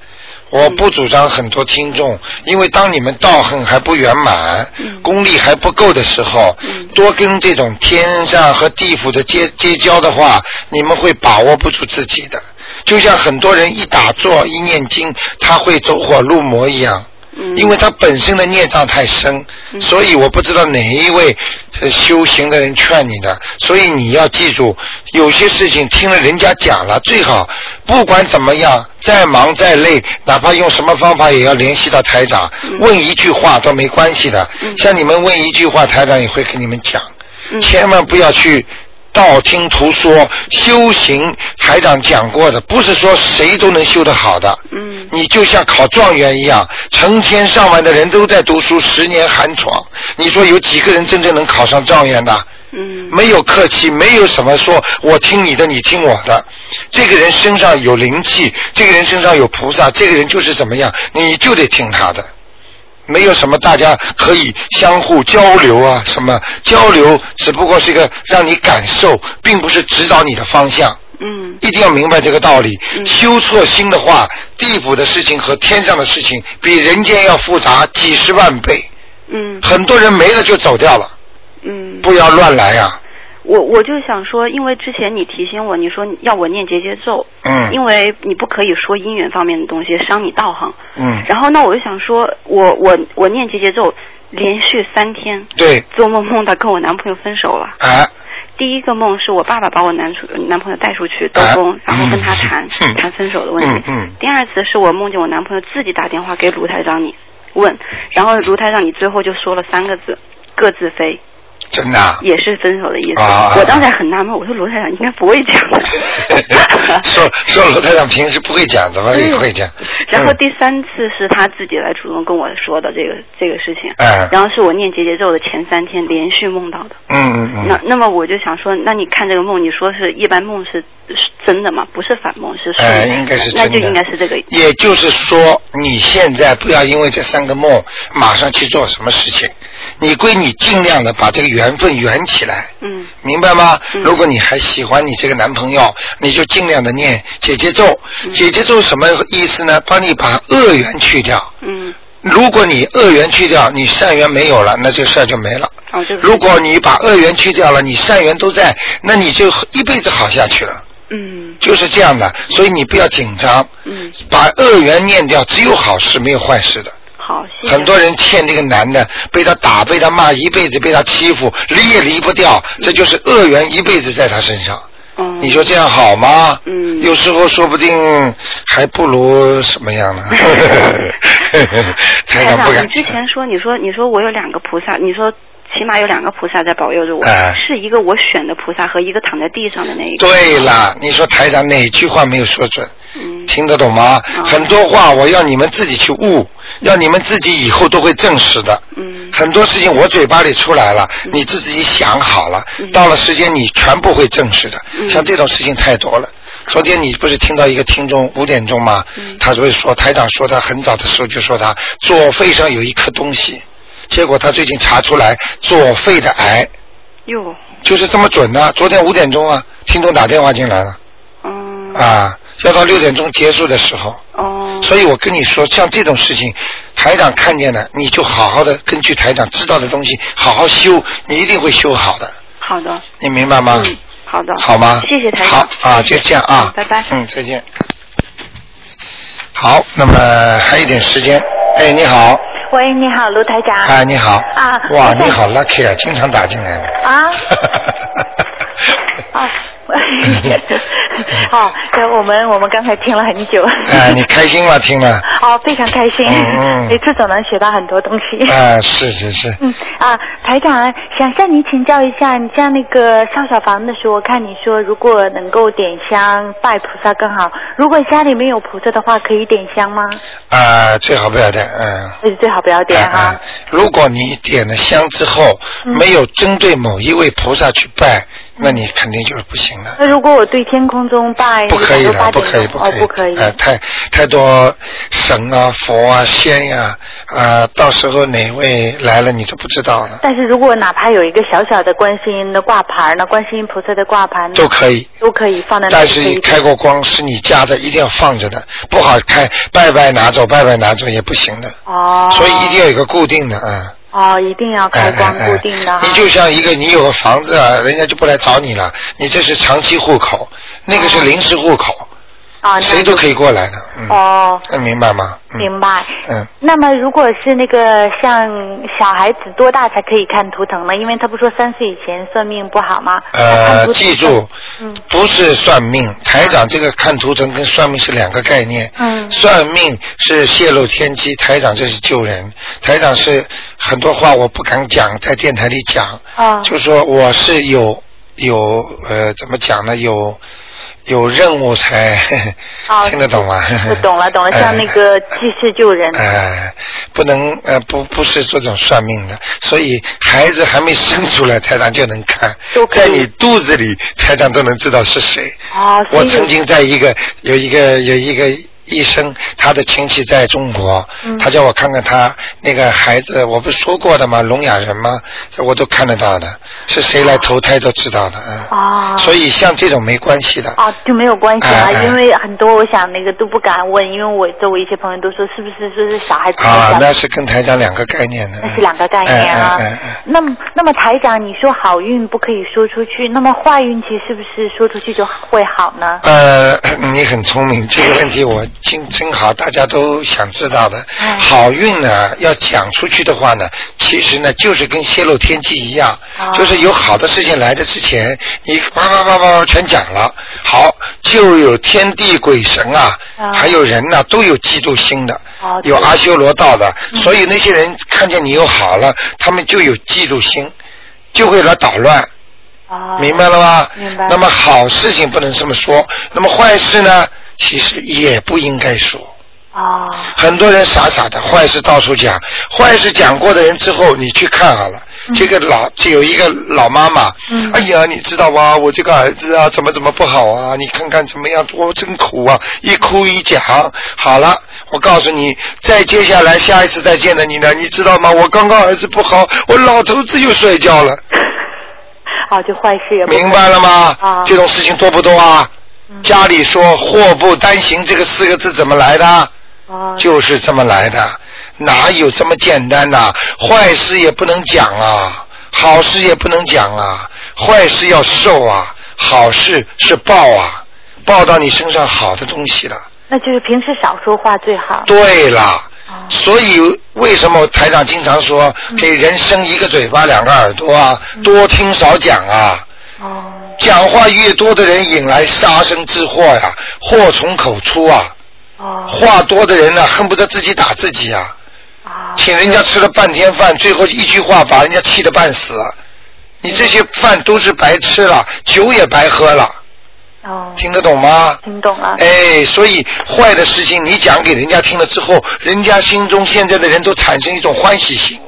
我不主张很多听众，因为当你们道行还不圆满，嗯功力还不够的时候，嗯多跟这种天上和地府的接接交的话，你们会把握不住自己的。就像很多人一打坐一念经，他会走火入魔一样。嗯。因为他本身的孽障太深，嗯。所以我不知道哪一位呃修行的人劝你的，所以你要记住，有些事情听了人家讲了，最好不管怎么样，再忙再累，哪怕用什么方法也要联系到台长，嗯。问一句话都没关系的。嗯。像你们问一句话，台长也会跟你们讲，嗯。千万不要去。道听途说，修行台长讲过的，不是说谁都能修得好的。嗯你就像考状元一样，成千上万的人都在读书，十年寒窗。你说有几个人真正能考上状元的？嗯没有客气，没有什么说我听你的，你听我的。这个人身上有灵气，这个人身上有菩萨，这个人就是怎么样，你就得听他的。没有什么大家可以相互交流啊，什么交流只不过是一个让你感受，并不是指导你的方向。嗯一定要明白这个道理。嗯修错心的话，地府的事情和天上的事情比人间要复杂几十万倍。嗯很多人没了就走掉了，嗯，不要乱来啊呀、我我就想说，因为之前你提醒我，你说要我念结节咒，嗯因为你不可以说姻缘方面的东西，伤你道行。嗯，然后那我就想说，我我我念结节咒，连续三天对，做梦梦到跟我男朋友分手了。啊，第一个梦是我爸爸把我男出男朋友带出去兜风，然后跟他谈、嗯谈分手的问题。嗯嗯第二次是我梦见我男朋友自己打电话给卢台长你问，然后卢台长你最后就说了三个字，各自飞，真的啊。也是分手的意思。啊我当时还很纳闷，我说罗太长应该不会讲的。说说罗太长平时不会讲，怎么也会讲？然后嗯第三次是他自己来主动跟我说的这个这个事情，哎然后是我念结节咒的前三天连续梦到的。嗯嗯嗯，那那么我就想说，那你看这个梦，你说是一般梦是是真的吗？不是反梦，是说、哎，应该是真的。那就应该是这个。也就是说，你现在不要因为这三个梦马上去做什么事情，你归你尽量的把这个缘分圆起来。嗯明白吗？嗯如果你还喜欢你这个男朋友，你就尽量的念姐姐咒。嗯姐姐咒什么意思呢？帮你把恶缘去掉。嗯，如果你恶缘去掉，你善缘没有了，那这事儿就没了。如果你把恶缘去掉了，你善缘都在，那你就一辈子好下去了。嗯就是这样的，所以你不要紧张，嗯把恶缘念掉，只有好事没有坏事的。好，谢谢。很多人欠这个男的，被他打，被他骂，一辈子被他欺负，离也离不掉，这就是恶缘一辈子在他身上。嗯，你说这样好吗？嗯有时候说不定还不如什么样呢？你之前说，你说你说我有两个菩萨，你说起码有两个菩萨在保佑着我，哎是一个我选的菩萨和一个躺在地上的那一个。对了，你说台长哪句话没有说准？嗯听得懂吗？哦很多话我要你们自己去悟，要你们自己以后都会证实的。嗯很多事情我嘴巴里出来了，嗯你自己想好了，嗯到了时间你全部会证实的。嗯像这种事情太多了。昨天你不是听到一个听众五点钟吗？嗯他就会说台长说他很早的时候就说他左肺上有一颗东西，结果他最近查出来左肺的癌，哟，就是这么准的、昨天五点钟啊，听众打电话进来了。嗯啊，要到六点钟结束的时候。哦，所以我跟你说，像这种事情，台长看见了，你就好好的根据台长知道的东西好好修，你一定会修好的，好的，你明白吗？嗯，好的，好吗？谢谢台长。好啊，就这样啊，拜拜。嗯，再见。好，那么还有一点时间。哎，你好，喂，你好，卢台长。哎，你好。啊哇，你好 lucky 啊，经常打进来。啊。啊。好，对，我们我们刚才听了很久。哎，你开心吗？听了？哦，非常开心，嗯嗯 每次总能学到很多东西。啊，是是是。嗯啊，台长，想向您请教一下，你像那个烧小房的时候，我看你说如果能够点香拜菩萨更好，如果家里没有菩萨的话，可以点香吗？啊，最好不要点，嗯。呃最好不要点哈。哎哎如果你点了香之后，嗯没有针对某一位菩萨去拜，那你肯定就是不行的。那如果我对天空中拜，不可以的，不可以，不可以，不可以。呃，太太多神啊、佛啊、仙呀、啊，到时候哪位来了你都不知道了，但是如果哪怕有一个小小的观世音的挂牌呢，观世音菩萨的挂牌呢，都可以。都可以放在那但是你开过光是你家的，一定要放着的，不好开，拜拜拿走，拜拜拿走也不行的，哦。所以一定要有一个固定的啊。哦，一定要开光固定的哈。你就像一个你有个房子啊，人家就不来找你了，你这是长期户口，那个是临时户口，啊，谁都可以过来的，嗯，哦，能明白吗？嗯明白。嗯，那么如果是那个像小孩子多大才可以看图腾呢？因为他不说三岁以前算命不好吗？呃，记住，嗯不是算命，台长这个看图腾跟算命是两个概念。嗯算命是泄露天机，台长这是救人。台长是很多话我不敢讲，在电台里讲，啊就说我是有有呃怎么讲呢？有有任务才、哦 听得懂吗？我懂了懂了，像那个济世救人。哎，不能呃不不是这种算命的，所以孩子还没生出来，台长就能看在你肚子里，台长都能知道是谁。哦，我曾经在一个有一个有一个医生，他的亲戚在中国，嗯他叫我看看他那个孩子，我不是说过的吗？聋哑人吗？这我都看得到的，是谁来投胎都知道的，嗯。哦所以像这种没关系的。哦，就没有关系啊，因为很多我想那个都不敢问，因为我周围一些朋友都说是不是说是小孩子啊，那是跟台长两个概念的。那是两个概念啊。那么，那么台长，你说好运不可以说出去，那么坏运气是不是说出去就会好呢？呃，你很聪明，这个问题我真真好，大家都想知道的。哎。好运呢，要讲出去的话呢，其实呢就是跟泄露天机一样，哦。就是有好的事情来的之前，你叭叭叭叭全讲了，好就有天地鬼神啊，啊还有人呐、都有嫉妒心的，哦有阿修罗道的，嗯。所以那些人看见你又好了，他们就有嫉妒心，就会来捣乱。哦，明白了吧？明白。那么好事情不能这么说，那么坏事呢，其实也不应该说。哦，很多人傻傻的，坏事到处讲，坏事讲过的人之后，你去看好了。这个老就有一个老妈妈，嗯哎呀，你知道吧？我这个儿子啊，怎么怎么不好啊？你看看怎么样，我真苦啊！一哭一讲，好了，我告诉你，再接下来下一次再见的你呢，你知道吗？我刚刚儿子不好，我老头子又摔跤了。啊，就坏事也明白了吗？啊这种事情多不多啊？家里说“祸不单行”这个四个字怎么来的？哦，就是这么来的，哪有这么简单呐、坏事也不能讲啊，好事也不能讲啊，坏事要受啊，好事是报啊，报到你身上好的东西了。那就是平时少说话最好。对了，哦。所以为什么台长经常说给人生一个嘴巴两个耳朵啊，多听少讲啊？哦，讲话越多的人引来杀身之祸呀，祸从口出啊！哦，话多的人呢，恨不得自己打自己啊！啊，请人家吃了半天饭，最后一句话把人家气得半死。你这些饭都是白吃了，酒也白喝了，哦，听得懂吗？听懂了。哎，所以坏的事情你讲给人家听了之后，人家心中现在的人都产生一种欢喜心，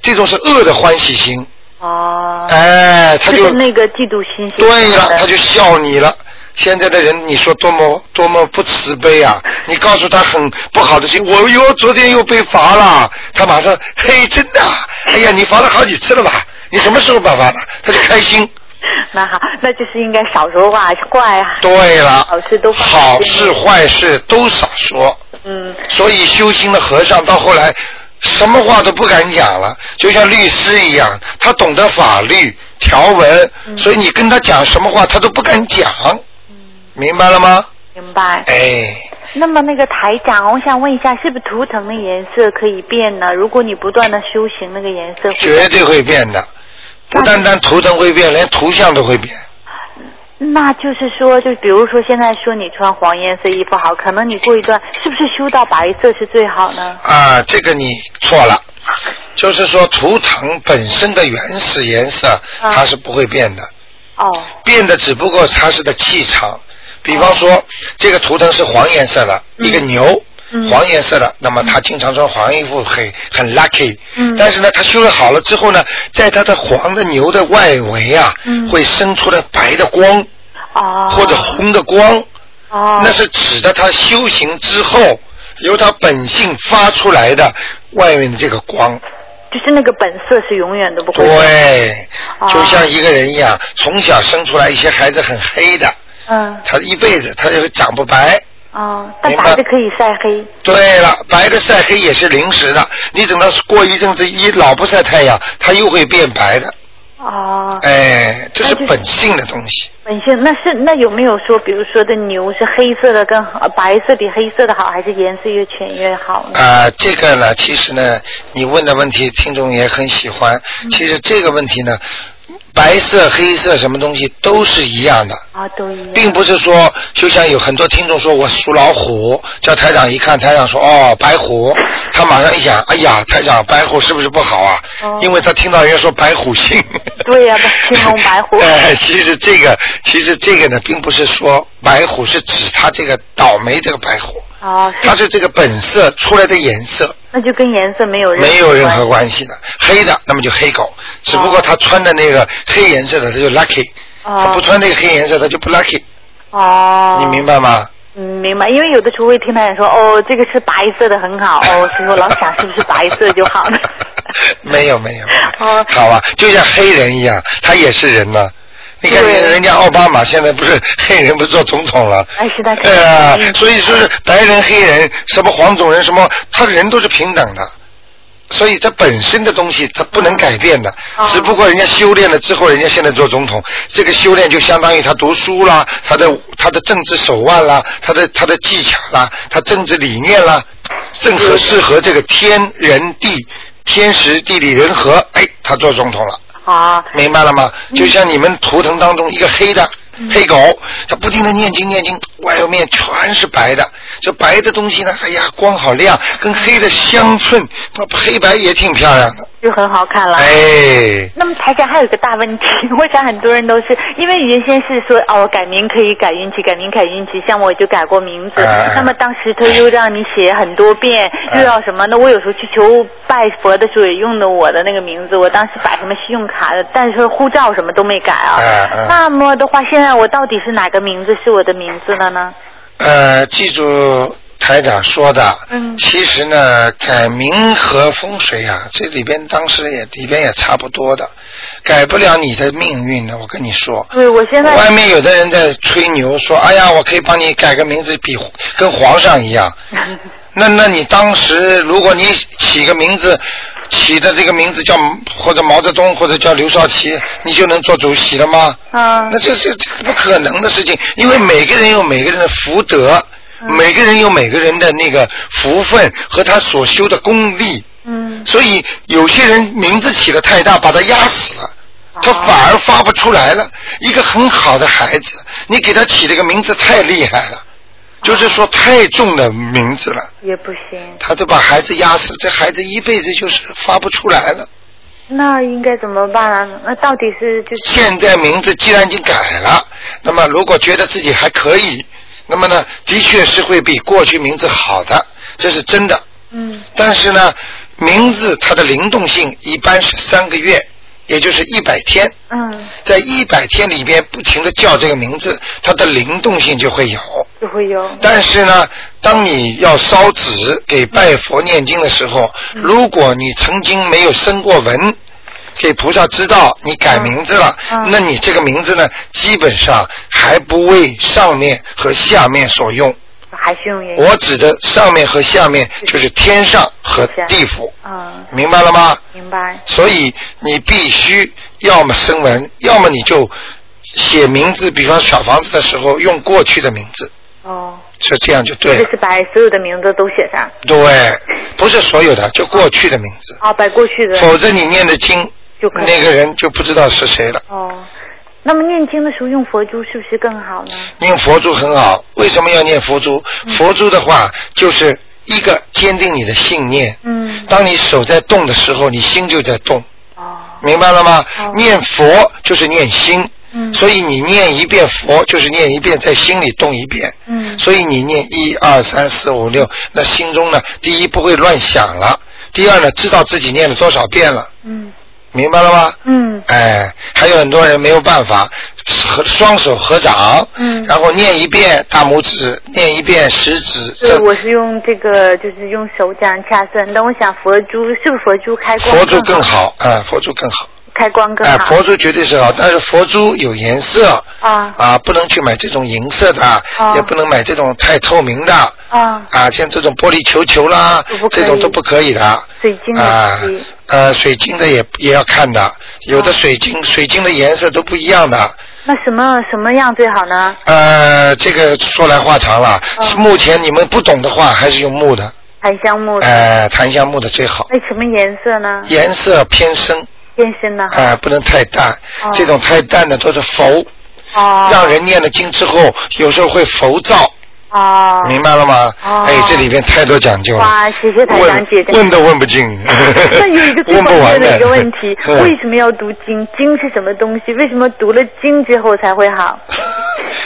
这种是恶的欢喜心。哦，哎，他就就是那个嫉妒心。对了，他就笑你了。现在的人，你说多么多么不慈悲啊！你告诉他很不好的事情，我又昨天又被罚了，他马上嘿，真的啊，哎呀，你罚了好几次了吧？你什么时候把罚的？他就开心。那好，那就是应该少说话，坏啊。对了，好事都好事坏事都少说。嗯，所以修心的和尚到后来什么话都不敢讲了，就像律师一样，他懂得法律条文，嗯所以你跟他讲什么话他都不敢讲。明白了吗？明白。哎，那么那个台长，我想问一下，是不是图腾的颜色可以变呢？如果你不断的修行，那个颜色会绝对会变的，不单单图腾会变，连图像都会变。那就是说，就比如说现在说你穿黄颜色衣服好，可能你过一段是不是修到白色是最好呢？啊，这个你错了，就是说图腾本身的原始颜色啊它是不会变的，哦，变的只不过它是的气场。比方说，这个图腾是黄颜色的，一个牛。嗯。黄颜色的，那么他经常穿黄衣服很很 lucky，嗯。但是呢，他修了好了之后呢，在他的黄的牛的外围啊，嗯。会生出来白的光哦，或者红的光，哦，那是指的他修行之后由他本性发出来的外面的这个光。就是那个本色是永远都不会变。对，哦。就像一个人一样，从小生出来一些孩子很黑的，嗯，他一辈子他就会长不白。哦，但白白的可以晒黑。对了，白的晒黑也是临时的，你等到过一阵子一老不晒太阳，它又会变白的。哦，哎，这是本性的东西。本性那是那有没有说，比如说的牛是黑色的跟呃白色比黑色的好，还是颜色越浅越好呢？啊、这个呢，其实呢，你问的问题，听众也很喜欢。嗯其实这个问题呢，白色、黑色什么东西都是一样的，啊，都一样。并不是说，就像有很多听众说我属老虎，叫台长一看，台长说哦白虎，他马上一想，哎呀，台长白虎是不是不好啊？哦因为他听到人家说白虎星。对呀、青龙 白虎。哎，其实这个，其实这个呢，并不是说白虎是指他这个倒霉这个白虎，哦，它是这个本色出来的颜色，那就跟颜色没有任何没有任何关关系的。黑的，那么就黑狗，只不过他穿的那个黑颜色的，他就 lucky；他哦不穿那个黑颜色，他就不 lucky。哦，你明白吗？嗯，明白，因为有的时候会听他人说，哦，这个是白色的很好，哦，所以我老想是不是白色就好了。没有没有，哦，好吧，就像黑人一样，他也是人呢。你看人人家奥巴马现在不是 黑人不是做总统了？哎，是的，对啊嗯，所以说是白人、黑人，什么黄种人，什么，他人都是平等的。所以这本身的东西它不能改变的，哦只不过人家修炼了之后，人家现在做总统，这个修炼就相当于他读书啦，他的他的政治手腕啦，他的他的技巧啦，他政治理念啦，正合适合这个天人地天时地利人和，哎，他做总统了。啊，明白了吗？就像你们图腾当中一个黑的黑狗，它不停的念经念经，外面全是白的。这白的东西呢，哎呀，光好亮，跟黑的相衬，那黑白也挺漂亮的。就很好看了。哎，那么台下还有一个大问题，我想很多人都是因为原先是说哦改名可以改运气，改名改运气，像我就改过名字，哎那么当时他又让你写很多遍，哎又要什么？那我有时候去求拜佛的时候也用的我的那个名字，我当时把什么信用卡的，但是护照什么都没改啊。那么的话，现在我到底是哪个名字是我的名字了呢？呃，记住台长说的，嗯其实呢，改名和风水啊，这里边当时也里边也差不多的，改不了你的命运的，我跟你说。对，我现在外面有的人在吹牛说：“哎呀，我可以帮你改个名字，比跟皇上一样。”那那你当时如果你起个名字，起的这个名字叫或者毛泽东或者叫刘少奇，你就能做主席了吗？啊那这是这不可能的事情，因为每个人有每个人的福德，每个人有每个人的那个福分和他所修的功力，嗯所以有些人名字起的太大，把他压死了。他哦反而发不出来了。一个很好的孩子，你给他起了个名字太厉害了，就是说太重的名字了，也不行，他就把孩子压死，这孩子一辈子就是发不出来了。那应该怎么办啊？那到底是就是现在名字既然已经改了，那么如果觉得自己还可以，那么呢，的确是会比过去名字好的，这是真的。嗯但是呢，名字它的灵动性一般是三个月，也就是一百天。嗯在一百天里边不停的叫这个名字，它的灵动性就会有。就会有。但是呢，当你要烧纸给拜佛念经的时候，嗯。如果你曾经没有生过文，给菩萨知道你改名字了，嗯。嗯那你这个名字呢，基本上还不为上面和下面所用。还是用原我指的上面和下面就是天上和地府，嗯。明白了吗？明白。所以你必须要么生文，要么你就写名字，比方小房子的时候用过去的名字，哦，是这样就对了。就是把所有的名字都写上对，不是所有的，就过去的名字，啊，把过去的否则你念的经，就可那个人就不知道是谁了。哦。那么念经的时候用佛珠是不是更好呢？念佛珠很好，为什么要念佛珠？嗯佛珠的话，就是一个坚定你的信念。嗯当你手在动的时候，你心就在动，哦明白了吗？哦念佛就是念心，嗯所以你念一遍佛就是念一遍，在心里动一遍。嗯所以你念一二三四五六，那心中呢，第一不会乱想了，第二呢，知道自己念了多少遍了，嗯明白了吗？嗯哎，还有很多人没有办法，合双手合掌，嗯然后念一遍大拇指，念一遍食指，对，这我是用这个，就是用手这样掐算。但我想佛珠是不是佛珠开光佛珠更好？好，啊，佛珠更好，开光更哎，好。佛珠绝对是好，但是佛珠有颜色，啊啊，不能去买这种银色的，哦也不能买这种太透明的，啊，啊，像这种玻璃球球啦这种都不可以的。水晶的啊，呃，水晶的也也要看的，有的水晶、水晶的颜色都不一样的。那什么什么样最好呢？呃，这个说来话长了。嗯目前你们不懂的话，还是用木的，檀香木的。呃，檀香木的最好，那什么颜色呢？颜色偏深，偏深的。呃，不能太淡。哦这种太淡的都是浮，哦。让人念了经之后，有时候会浮躁，哦。明白了吗？哦哎，这里边太多讲究了。哇，谢谢台长问解的。问都问不尽。那有一个最问 不关键的一个问题，嗯为什么要读经？经是什么东西？为什么读了经之后才会好？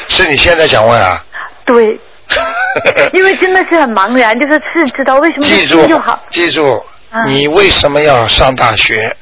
是你现在想问啊？对，因为真的是很茫然，就是是知道为什么记住经就好，，记住，嗯你为什么要上大学？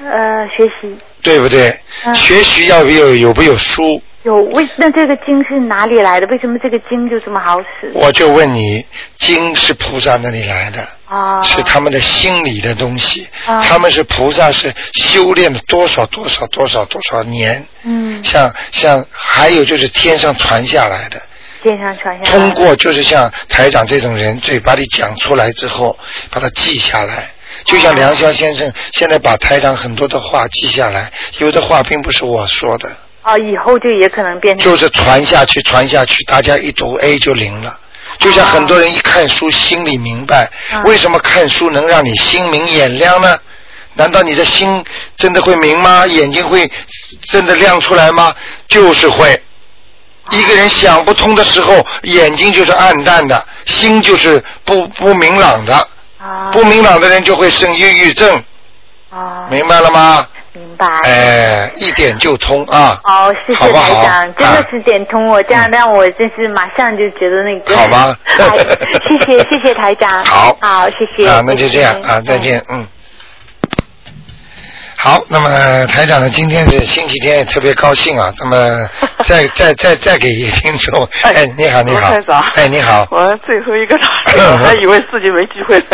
呃，学习，对不对？嗯学习要不有有不有书？有为那这个经是哪里来的？为什么这个经就这么好使？我就问你，经是菩萨那里来的，啊，是他们的心理的东西。啊他们是菩萨，是修炼了多少多少多少多少年。嗯，像像还有就是天上传下来的，天上传下来。通过就是像台长这种人嘴巴里讲出来之后，把它记下来。就像梁霄先生现在把台长很多的话记下来，有的话并不是我说的，啊，以后就也可能变成就是传下去，传下去，大家一读 A 就灵了。就像很多人一看书，心里明白，啊为什么看书能让你心明眼亮呢？难道你的心真的会明吗？眼睛会真的亮出来吗？就是会。一个人想不通的时候，眼睛就是暗淡的，心就是不不明朗的。啊不明朗的人就会生抑郁症，啊，明白了吗？明白。哎，一点就通啊。哦，谢谢台长，真的啊是点通我，这样让我真是马上就觉得那个。好吧 好谢谢谢谢台长。好好，谢谢。啊，那就这样啊，再见，嗯。好，那么台长呢，今天是星期天，也特别高兴啊。那么 再再再再给一个听众，哎，你好，你好。罗台长，哎，你好，我最后一个打我，还以为自己没机会了。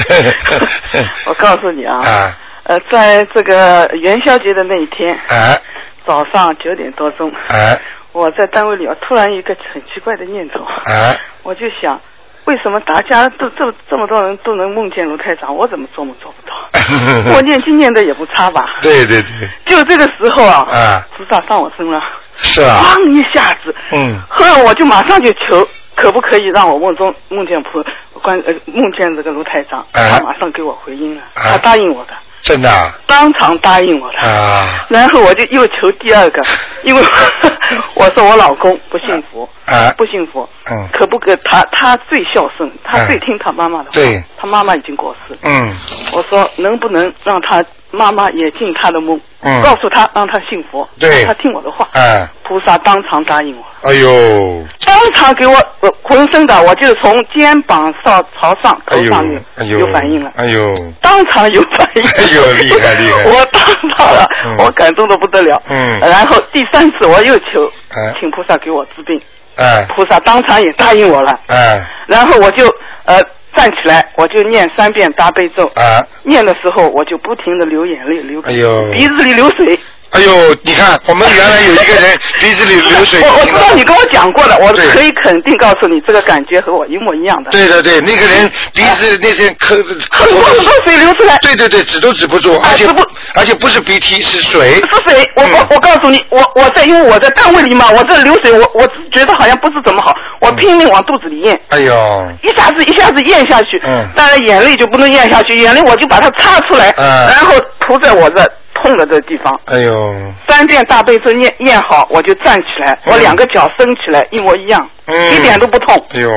我告诉你啊，啊。呃，在这个元宵节的那一天，啊。早上九点多钟，啊。我在单位里啊，突然一个很奇怪的念头，啊，我就想，为什么大家都这这么多人都能梦见卢台长，我怎么做梦做不到？我念经念的也不差吧？对对对，就这个时候啊，啊。菩萨上我身了，是啊，咣一下子，嗯。后来我就马上就求，可不可以让我梦中梦见菩关呃梦见这个卢台长，哎他马上给我回应了，啊。他答应我的，真的啊？当场答应我的。啊。然后我就又求第二个，因为 我说我老公不幸福，啊。不信佛，嗯。可不可他他最孝顺，他嗯最听他妈妈的话，对。他妈妈已经过世，嗯。我说能不能让他妈妈也进他的梦，嗯。告诉他让他信佛，对。让他听我的话，哎。菩萨当场答应我。哎呦。当场给我呃浑身的，我就从肩膀上朝上头上面有反应了，哎呦。当场有反应。哎呦厉害厉害。我当场了，嗯。我感动的不得了。嗯。然后第三次我又求哎，请菩萨给我治病，哎菩萨当场也答应我了。哎然后我就呃站起来，我就念三遍大悲咒。啊念的时候我就不停的流眼泪，流哎鼻子里流水。哎呦，你看我们原来有一个人鼻子里流水，我我知道你跟我讲过的，我可以肯定告诉你，这个感觉和我一模一样的。对对对，那个人鼻子那些咳咳很多很多水流出来。对对对，止都止不住，而且止不。而且不是鼻涕是水，是水，我嗯。我我告诉你，我我在因为我在单位里嘛，我这流水，我我觉得好像不是怎么好，我拼命往肚子里咽，哎呦，一下子一下子咽下去，嗯。当然眼泪就不能咽下去，眼泪我就把它擦出来，嗯。然后涂在我这痛了的地方。哎呦，三遍大悲咒念念好，我就站起来，嗯。我两个脚伸起来，一模一样，嗯。一点都不痛。哎呦，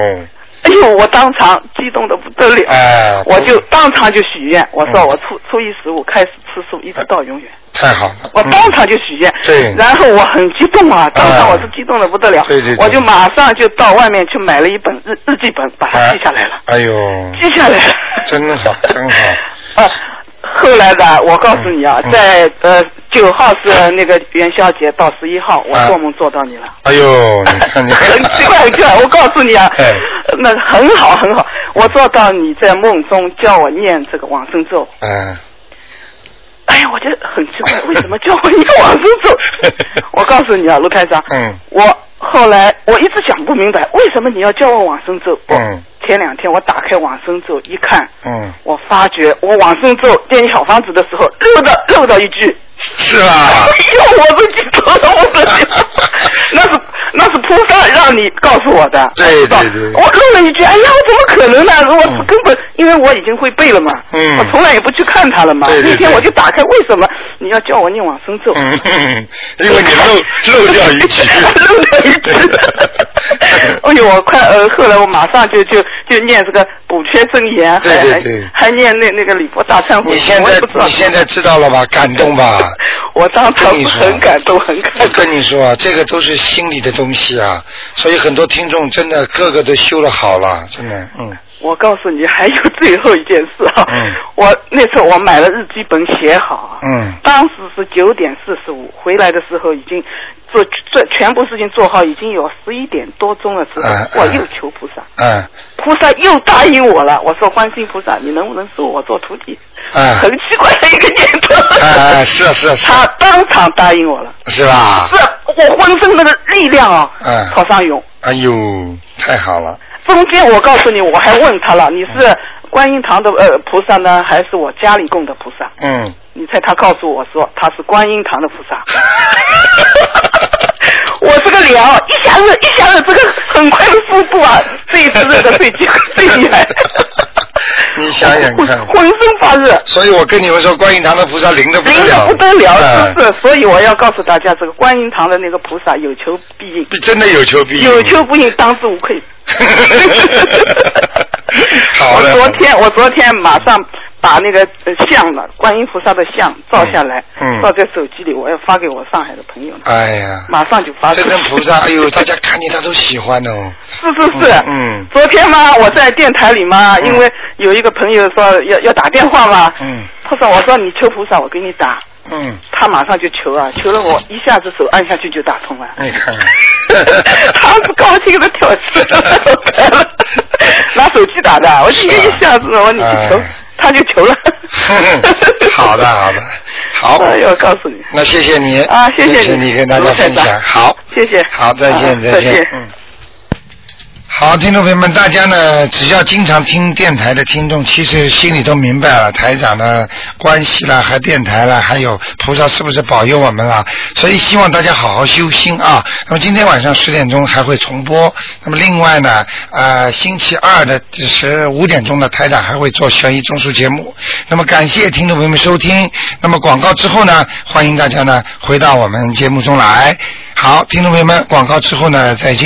哎呦，我当场激动的不得了，哎，我就当场就许愿，我说嗯。我初初一十五开始吃素，一直到永远。太好了，我当场就许愿，嗯对。然后我很激动啊，当场我是激动的不得了，对对对。我就马上就到外面去买了一本日日记本，把它记下来了，哎呦，记下来了，真好真好，啊，后来的我告诉你啊，嗯在呃九号是那个元宵节，到十一号我啊做梦做到你了。哎呦，你看你 很奇怪，很奇怪。我告诉你啊，哎那很好很好。我做到你在梦中叫我念这个往生咒，嗯，哎呀，我觉得很奇怪，为什么叫我念往生咒？我告诉你啊，卢台长，嗯我后来我一直想不明白，为什么你要叫我往生咒？嗯前两天我打开往生咒一看，嗯，我发觉我往生咒念小房子的时候漏到漏到一句，是啊，哎呦，我都激动了，我的天，那是那是菩萨让你告诉我的，对对对我漏了一句，哎呀，我怎么可能呢？我嗯根本因为我已经会背了嘛，嗯我从来也不去看它了嘛。对对对那天我就打开，为什么你要叫我念往生咒？嗯，因为你漏 漏掉一句，漏掉一句。哎呦，我快呃，后来我马上就就就念这个补缺真言，对还对对还还念那那个礼佛大忏悔文。你现在我也不知道你现在知道了吧？感动吧？我当场很感动，很感动我。跟你说啊，这个都是心里的东西啊，所以很多听众真的个个都修了好了，真的，嗯。嗯我告诉你，还有最后一件事啊。嗯我那次我买了日记本写好啊，嗯当时是九点四十五，回来的时候已经做做全部事情做好，已经有十一点多钟了时候，嗯嗯我又求菩萨，嗯菩萨又答应我了。我说观世音菩萨，你能不能收我做徒弟？嗯很奇怪的一个念 头。哎哎是是是他当场答应我了，是吧？是我浑身那个力量啊，嗯朝上涌。哎呦，太好了。中间我告诉你，我还问他了，你是观音堂的呃菩萨呢，还是我家里供的菩萨？嗯，你猜他告诉我说他是观音堂的菩萨。我这个脸啊，一下子一下子这个很快的速度啊，这一次热的最最最厉害。你想想看，浑身发热。所以我跟你们说，观音堂的菩萨灵的不得灵了，的不得了，嗯是不是？所以我要告诉大家，这个观音堂的那个菩萨有求必应，真的有求必应，有求必应，当之无愧。好的我昨天我昨天马上把那个呃像了观音菩萨的像照下来，嗯嗯照在手机里，我要发给我上海的朋友，哎呀，马上就发。这尊菩萨，哎呦，大家看见他都喜欢哦。是是是，嗯昨天嘛，我在电台里嘛，因为有一个朋友说要要打电话嘛，嗯他说我说你求菩萨，我给你打，嗯，他马上就求啊，求了我一下子手按下去就打通了。你看 看，他是高兴的跳起来了，拿手机打的，我今天一下子我说你去求哎，他就求了。好的好的，好，哎呦，告诉你，那谢谢你啊谢谢你。谢你跟大家分享，好，谢谢。好，再见啊再见再见，嗯。好，听众朋友们，大家呢，只要经常听电台的听众，其实心里都明白了台长的关系啦，和电台啦，还有菩萨是不是保佑我们啦？所以希望大家好好修心啊。那么今天晚上十点钟还会重播。那么另外呢，呃，星期二的十五点钟呢，台长还会做悬疑综述节目。那么感谢听众朋友们收听。那么广告之后呢，欢迎大家呢回到我们节目中来。好，听众朋友们，广告之后呢，再见。